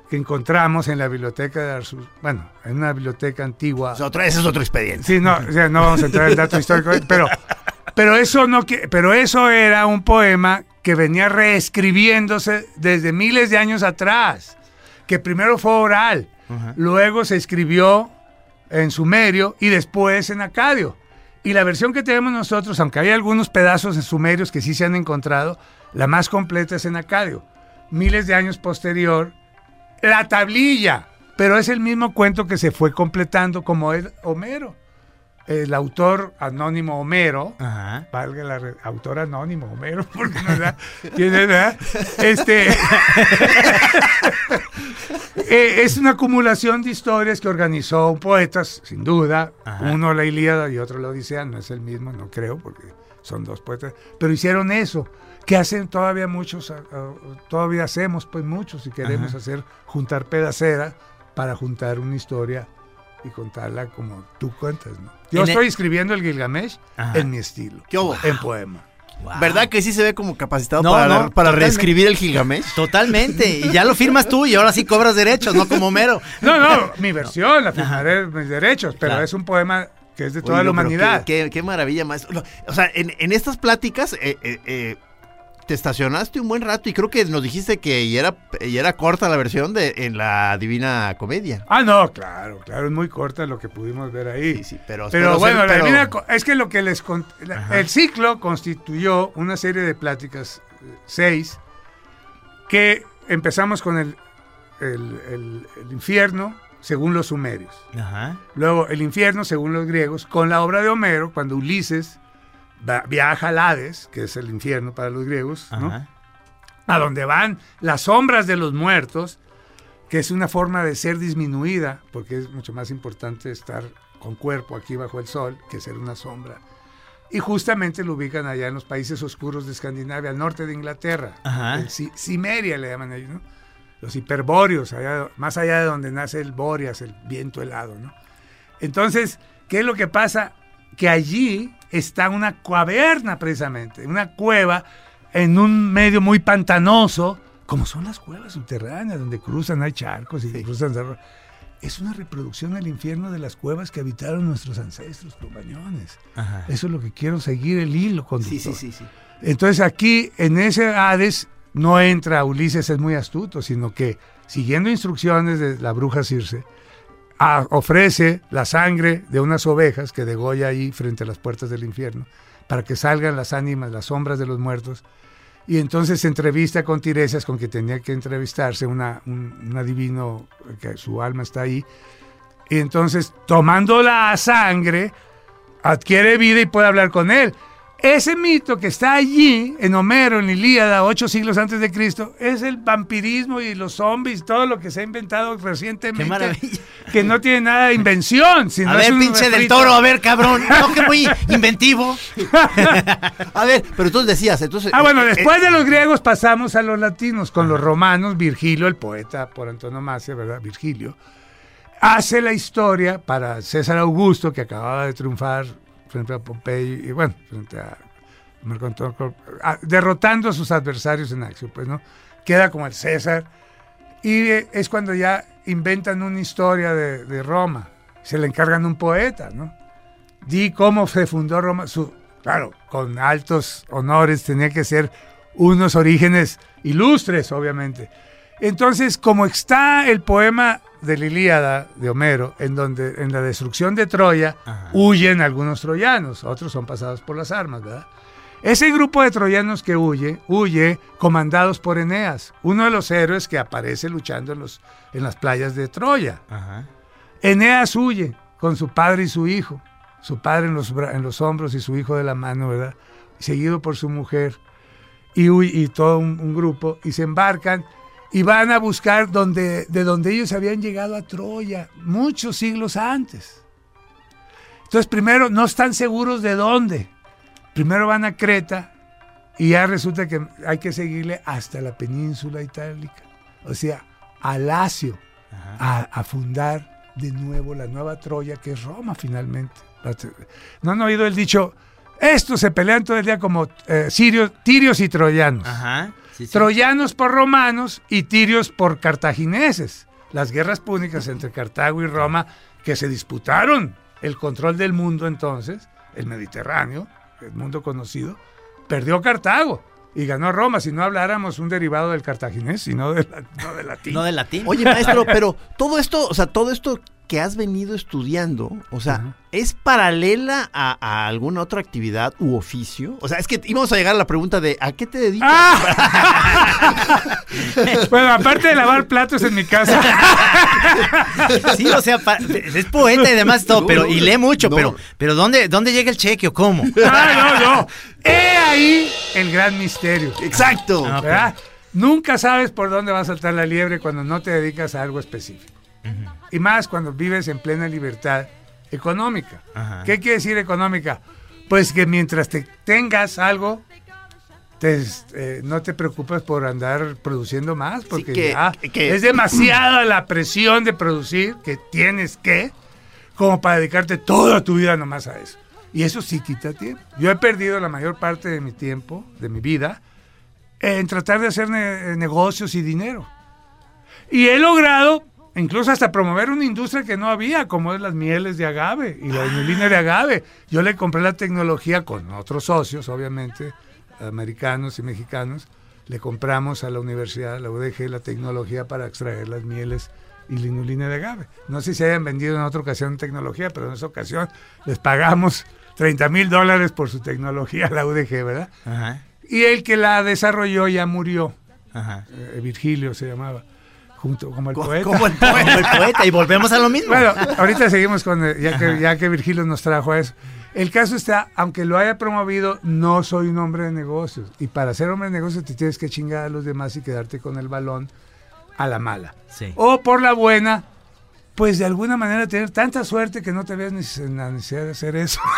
que encontramos en la biblioteca de Arsus, bueno, en una biblioteca antigua. Es otro- ese es otro expediente. Sí, no, o sea, no vamos a entrar en el dato histórico, [LAUGHS] pero, pero eso no, pero eso era un poema que venía reescribiéndose desde miles de años atrás, que primero fue oral, luego se escribió en sumerio y después en acadio. Y la versión que tenemos nosotros, aunque hay algunos pedazos en sumerios que sí se han encontrado, la más completa es en acadio. Miles de años posterior, la tablilla, pero es el mismo cuento que se fue completando como es Homero. El autor anónimo Homero, Ajá. valga la re- autor anónimo Homero, [LAUGHS] porque no da, tiene, ¿verdad? Este [LAUGHS] eh, es una acumulación de historias que organizó poetas, sin duda, Ajá. uno la Ilíada y otro la Odisea, no es el mismo, no creo, porque son dos poetas, pero hicieron eso, que hacen todavía muchos, ah, ah, todavía hacemos pues muchos y queremos hacer juntar pedacera para juntar una historia y contarla como tú cuentas, ¿no? Yo el- estoy escribiendo el Gilgamesh Ajá. en mi estilo, ¿Qué hubo? en poema. ¿Verdad que sí se ve como capacitado No, para, no, para reescribir el Gilgamesh? Totalmente. Y ya lo firmas tú y ahora sí cobras derechos, no como Homero. No, no, mi versión, la firmaré mis derechos, pero Claro. es un poema que es de toda Oye, la humanidad. Qué, qué- qué maravilla, maestro. O sea, en, en estas pláticas eh, eh, eh, te estacionaste un buen rato y creo que nos dijiste que ya era, ya era corta la versión de en la Divina Comedia. Ah, no, claro, claro, es muy corta lo que pudimos ver ahí. Sí, sí, pero... Pero, bueno, la pero- Divina es que lo que les cont- la- el ciclo constituyó una serie de pláticas, eh, seis, que empezamos con el, el- el- el infierno según los sumerios. Ajá. Luego el infierno según los griegos, con la obra de Homero, cuando Ulises va- viaja al Hades, que es el infierno para los griegos, ¿no? A donde van las sombras de los muertos, que es una forma de ser disminuida, porque es mucho más importante estar con cuerpo aquí bajo el sol que ser una sombra. Y justamente lo ubican allá en los países oscuros de Escandinavia, al norte de Inglaterra. Cimeria le llaman ellos, ¿no? Los hiperbóreos, allá, más allá de donde nace el Boreas, el viento helado, ¿no? Entonces, ¿qué es lo que pasa? Que allí está una caverna precisamente, una cueva en un medio muy pantanoso, como son las cuevas subterráneas, donde cruzan, hay charcos y cruzan cerros. Es una reproducción del infierno de las cuevas que habitaron nuestros ancestros cromañones. Ajá. Eso es lo que quiero seguir el hilo conductor. Sí, sí, sí, sí. Entonces aquí, en ese Hades, no entra Ulises, es muy astuto, sino que, siguiendo instrucciones de la bruja Circe, ofrece la sangre de unas ovejas que degolla ahí frente a las puertas del infierno, para que salgan las ánimas, las sombras de los muertos. Y entonces se entrevista con Tiresias, con quien tenía que entrevistarse, una, un, un adivino, que su alma está ahí. Y entonces, tomando la sangre, adquiere vida y puede hablar con él. Ese mito que está allí, en Homero, en Ilíada, ocho siglos antes de Cristo, es el vampirismo y los zombies, todo lo que se ha inventado recientemente. Qué maravilla. Que no tiene nada de invención. Sino A ver, pinche del toro, a ver, cabrón. [LAUGHS] No, que muy inventivo. [LAUGHS] A ver, pero tú decías, entonces... Ah, bueno, eh, después de los griegos pasamos a los latinos, con los romanos, Virgilio, el poeta por antonomasia, ¿verdad? Virgilio, hace la historia para César Augusto, que acababa de triunfar frente a Pompeyo, y bueno, frente a Marco Antonio, Cor- a- derrotando a sus adversarios en Accio, pues, ¿no? Queda como el César, y eh, es cuando ya inventan una historia de, de Roma, se le encargan un poeta, ¿no? Di cómo se fundó Roma. Su, claro, con altos honores, tenía que ser unos orígenes ilustres, obviamente. Entonces, como está el poema de la Ilíada de Homero, en donde en la destrucción de Troya Ajá. huyen algunos troyanos, otros son pasados por las armas, ¿verdad? Ese grupo de troyanos que huye, huye comandados por Eneas, uno de los héroes que aparece luchando en, los, en las playas de Troya. Ajá. Eneas huye con su padre y su hijo, su padre en los, en los hombros y su hijo de la mano, ¿verdad? Seguido por su mujer y, y todo un, un grupo, y se embarcan y van a buscar donde, de donde ellos habían llegado a Troya muchos siglos antes. Entonces, primero, no están seguros de dónde. Primero van a Creta y ya resulta que hay que seguirle hasta la península itálica, o sea, a Lacio, a, a fundar de nuevo la nueva Troya, que es Roma finalmente. ¿No han oído el dicho? Estos se pelean todo el día como eh, sirios, tirios y troyanos. Ajá. Sí, sí. Troyanos por romanos y tirios por cartagineses. Las guerras púnicas entre Cartago y Roma que se disputaron el control del mundo entonces, el Mediterráneo, el mundo conocido, perdió Cartago y ganó Roma, si no habláramos un derivado del cartaginés, sino de, la- no del latín. No de latín. Oye, maestro, pero todo esto, o sea, todo esto que has venido estudiando, o sea. ¿es paralela a, a alguna otra actividad u oficio? O sea, es que íbamos a llegar a la pregunta de ¿a qué te dedicas? ¡Ah! [LAUGHS] bueno, aparte de lavar platos en mi casa. [LAUGHS] Sí, o sea, es poeta y demás todo, No, pero y lee mucho, no. pero pero ¿dónde dónde llega el cheque o cómo? Ah, no, no. He ahí el gran misterio. Exacto. Ah, ¿verdad? Nunca sabes por dónde va a saltar la liebre cuando no te dedicas a algo específico. Y más cuando vives en plena libertad económica. Ajá. ¿Qué quiere decir económica? Pues que mientras te tengas algo, te, eh, no te preocupas por andar produciendo más, porque que- ya que- es demasiada la presión de producir que tienes que, como para dedicarte toda tu vida nomás a eso. Y eso sí quita tiempo. Yo he perdido la mayor parte de mi tiempo, de mi vida, en tratar de hacer ne- negocios y dinero. Y he logrado incluso hasta promover una industria que no había, como es las mieles de agave y la inulina de agave. Yo le compré la tecnología con otros socios, obviamente, americanos y mexicanos. Le compramos a la universidad, a la UDG, la tecnología para extraer las mieles y la inulina de agave. No sé si hayan vendido en otra ocasión tecnología, pero en esa ocasión les pagamos 30 mil dólares por su tecnología a la UDG, ¿verdad? Ajá. Y el que la desarrolló ya murió. Ajá. Eh, Virgilio se llamaba, junto como el Co- poeta. como el [LAUGHS] Como el poeta y volvemos a lo mismo. Bueno, ahorita seguimos con, eh, ya que, ya que Virgilio nos trajo a eso. El caso está, aunque lo haya promovido, no soy un hombre de negocios. Y para ser hombre de negocios te tienes que chingar a los demás y quedarte con el balón a la mala. Sí. O por la buena, pues de alguna manera tener tanta suerte que no te veas en la necesidad de hacer eso. [LAUGHS]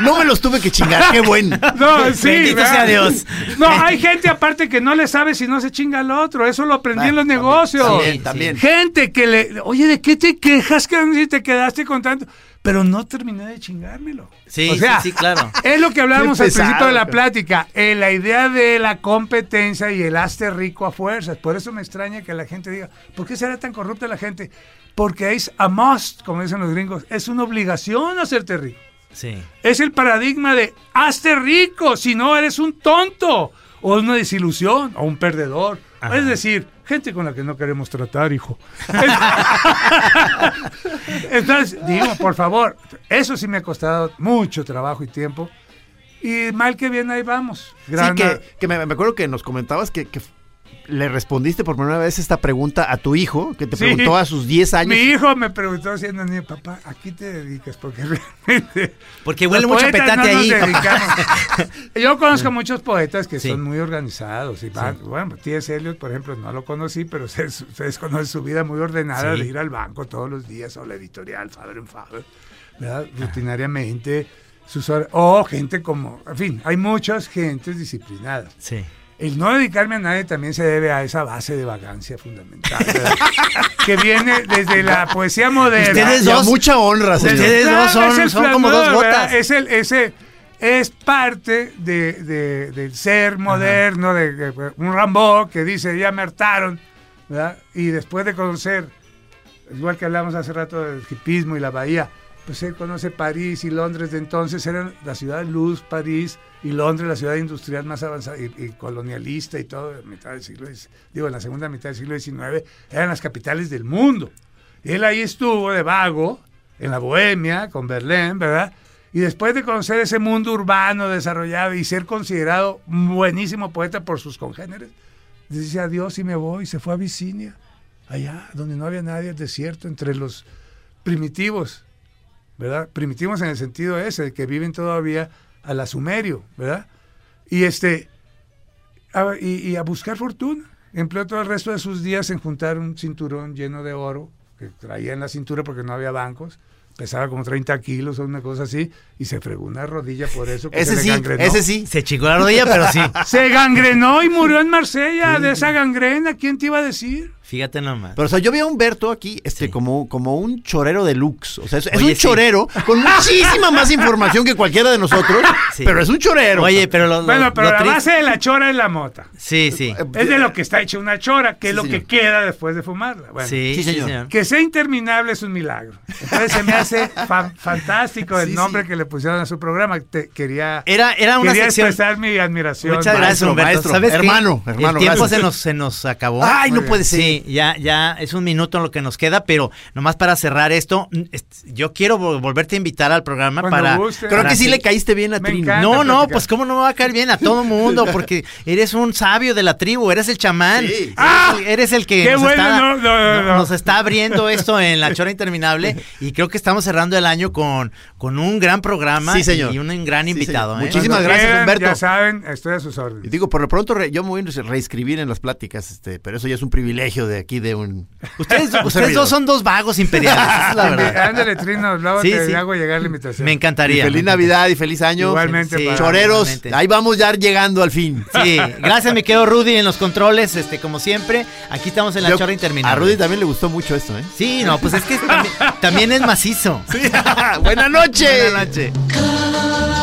No me los tuve que chingar, qué bueno. [LAUGHS] No, sí. Bendito sea Dios. [LAUGHS] No, hay gente aparte que no le sabe si no se chinga al otro. Eso lo aprendí en los También, negocios. También, también. Gente que le, oye, ¿de qué te quejas que si te quedaste con tanto? Pero no terminé de chingármelo. Sí, o sea, sí, sí, claro. [LAUGHS] Es lo que hablábamos al principio de la plática, eh, la idea de la competencia y el hazte rico a fuerzas. Por eso me extraña que la gente diga, ¿por qué será tan corrupta la gente? Porque es a must, como dicen los gringos, es una obligación hacerte rico. Sí. Es el paradigma de hazte rico, si no eres un tonto, o una desilusión, o un perdedor. Ajá. Es decir, gente con la que no queremos tratar, hijo. [LAUGHS] Entonces, digo, por favor, eso sí me ha costado mucho trabajo y tiempo. Y mal que bien ahí vamos. Gran- Sí, que, que me, me acuerdo que nos comentabas que, que le respondiste por primera vez esta pregunta a tu hijo, que te Sí. preguntó a sus 10 años. Mi hijo me preguntó siendo niño, papá, ¿a qué te dedicas? Porque [LAUGHS] realmente... Porque huele mucho petate no ahí. [LAUGHS] Yo conozco muchos poetas que Sí. son muy organizados. Y van- Bueno, T.S. Eliot, por ejemplo, no lo conocí, pero ustedes conocen su vida muy ordenada Sí. de ir al banco todos los días o la editorial, Father and Father, ¿verdad? Rutinariamente. Sus o gente como, en fin, hay muchas gentes disciplinadas. Sí. El no dedicarme a nadie también se debe a esa base de vagancia fundamental, ¿verdad? [LAUGHS] que viene desde la poesía moderna. Ustedes dos- mucha honra, señor. Ustedes dos son- es el son como dos botas. Es el, ese, es parte de, de- del ser moderno, de, de un Rambo que dice, ya me hartaron, ¿verdad? Y después de conocer, igual que hablamos hace rato del hipismo y la bahía, pues él conoce París y Londres de entonces, eran la ciudad de luz, París y Londres, la ciudad industrial más avanzada y, colonialista y todo, en mitad del siglo, digo, en la segunda mitad del siglo XIX, eran las capitales del mundo. Y él ahí estuvo de vago, en la Bohemia, con Berlín, ¿verdad? Y después de conocer ese mundo urbano desarrollado y ser considerado buenísimo poeta por sus congéneres, dice adiós y me voy, se fue a Abisinia, allá donde no había nadie, el desierto, entre los primitivos, ¿verdad? Primitivos en el sentido ese, que viven todavía a la sumerio, ¿verdad? Y este, a, y, y a buscar fortuna. Empleó todo el resto de sus días en juntar un cinturón lleno de oro que traía en la cintura porque no había bancos pesaba como 30 kilos o una cosa así, y se fregó una rodilla por eso. Que ese se sí, gangrenó. ese sí. Se chingó la rodilla, pero sí. [LAUGHS] Se gangrenó y murió en Marsella de esa gangrena. ¿Quién te iba a decir? Fíjate nomás. Pero, o sea, yo vi a Humberto aquí este, Sí. como, como un chorero deluxe. O sea, es, un sí. chorero [LAUGHS] con muchísima más información que cualquiera de nosotros, Sí. pero es un chorero. Oye, pero lo, lo- Bueno, pero lo la base de la chora es la mota. Sí, sí. Es de lo que está hecha una chora, que es lo señor. que queda después de fumarla. Bueno, sí, sí, sí, señor. señor. Que sea interminable es un milagro. Entonces se me hace [LAUGHS] fa- fantástico el Sí, nombre sí. que le pusieron a su programa. Te- quería Era, era una quería sección. expresar mi admiración. Muchas gracias, maestro, Humberto. maestro, hermano, hermano, El tiempo gracias. se nos, se nos acabó. Ay, no puede ser. Ya, ya es un minuto en lo que nos queda, pero nomás para cerrar esto, mm, yo quiero vol- volverte a invitar al programa Cuando para. guste. Creo para que sí le caíste bien a Trino. encanta. No, no, platicar. pues cómo no me va a caer bien a todo mundo, [LAUGHS] porque eres un sabio de la tribu, eres el chamán. Sí. Eres, ¡Ah! el, eres el que ¡Qué nos, bueno! está, No, no, no, no. nos está abriendo esto en la chora interminable [LAUGHS] y creo que estamos cerrando el año con, con un gran programa Sí, señor. y un gran invitado. ¿eh? Muchísimas Cuando gracias, quieran, Humberto. Ya saben, estoy a sus Y órdenes. digo, por lo pronto re- yo me voy a reescribir en las pláticas, este, pero eso ya es un privilegio de aquí de un. [LAUGHS] Ustedes, ustedes dos son dos vagos imperiales, es la verdad. Ándale, Trino, luego Sí, te sí. hago llegar la invitación. Me Y encantaría. feliz me Navidad y feliz año. Igualmente, Sí, para- Choreros, igualmente. ahí vamos ya llegando al fin. Sí, gracias, me quedo Rudy en los controles, este, como siempre. Aquí estamos en la Yo- chora interminable. A Rudy también le gustó mucho esto, ¿eh? Sí, no, pues es que también, también es macizo. Sí. [LAUGHS] Buenas noches. Buenas noches.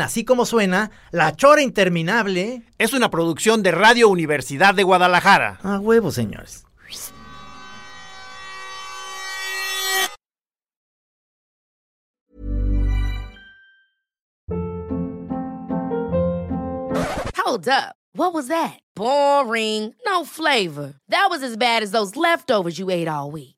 Así Como Suena, la chora interminable. Es una producción de Radio Universidad de Guadalajara. A huevo, señores. Hold up. What was that? Boring. No flavor. That was as bad as those leftovers you ate all week.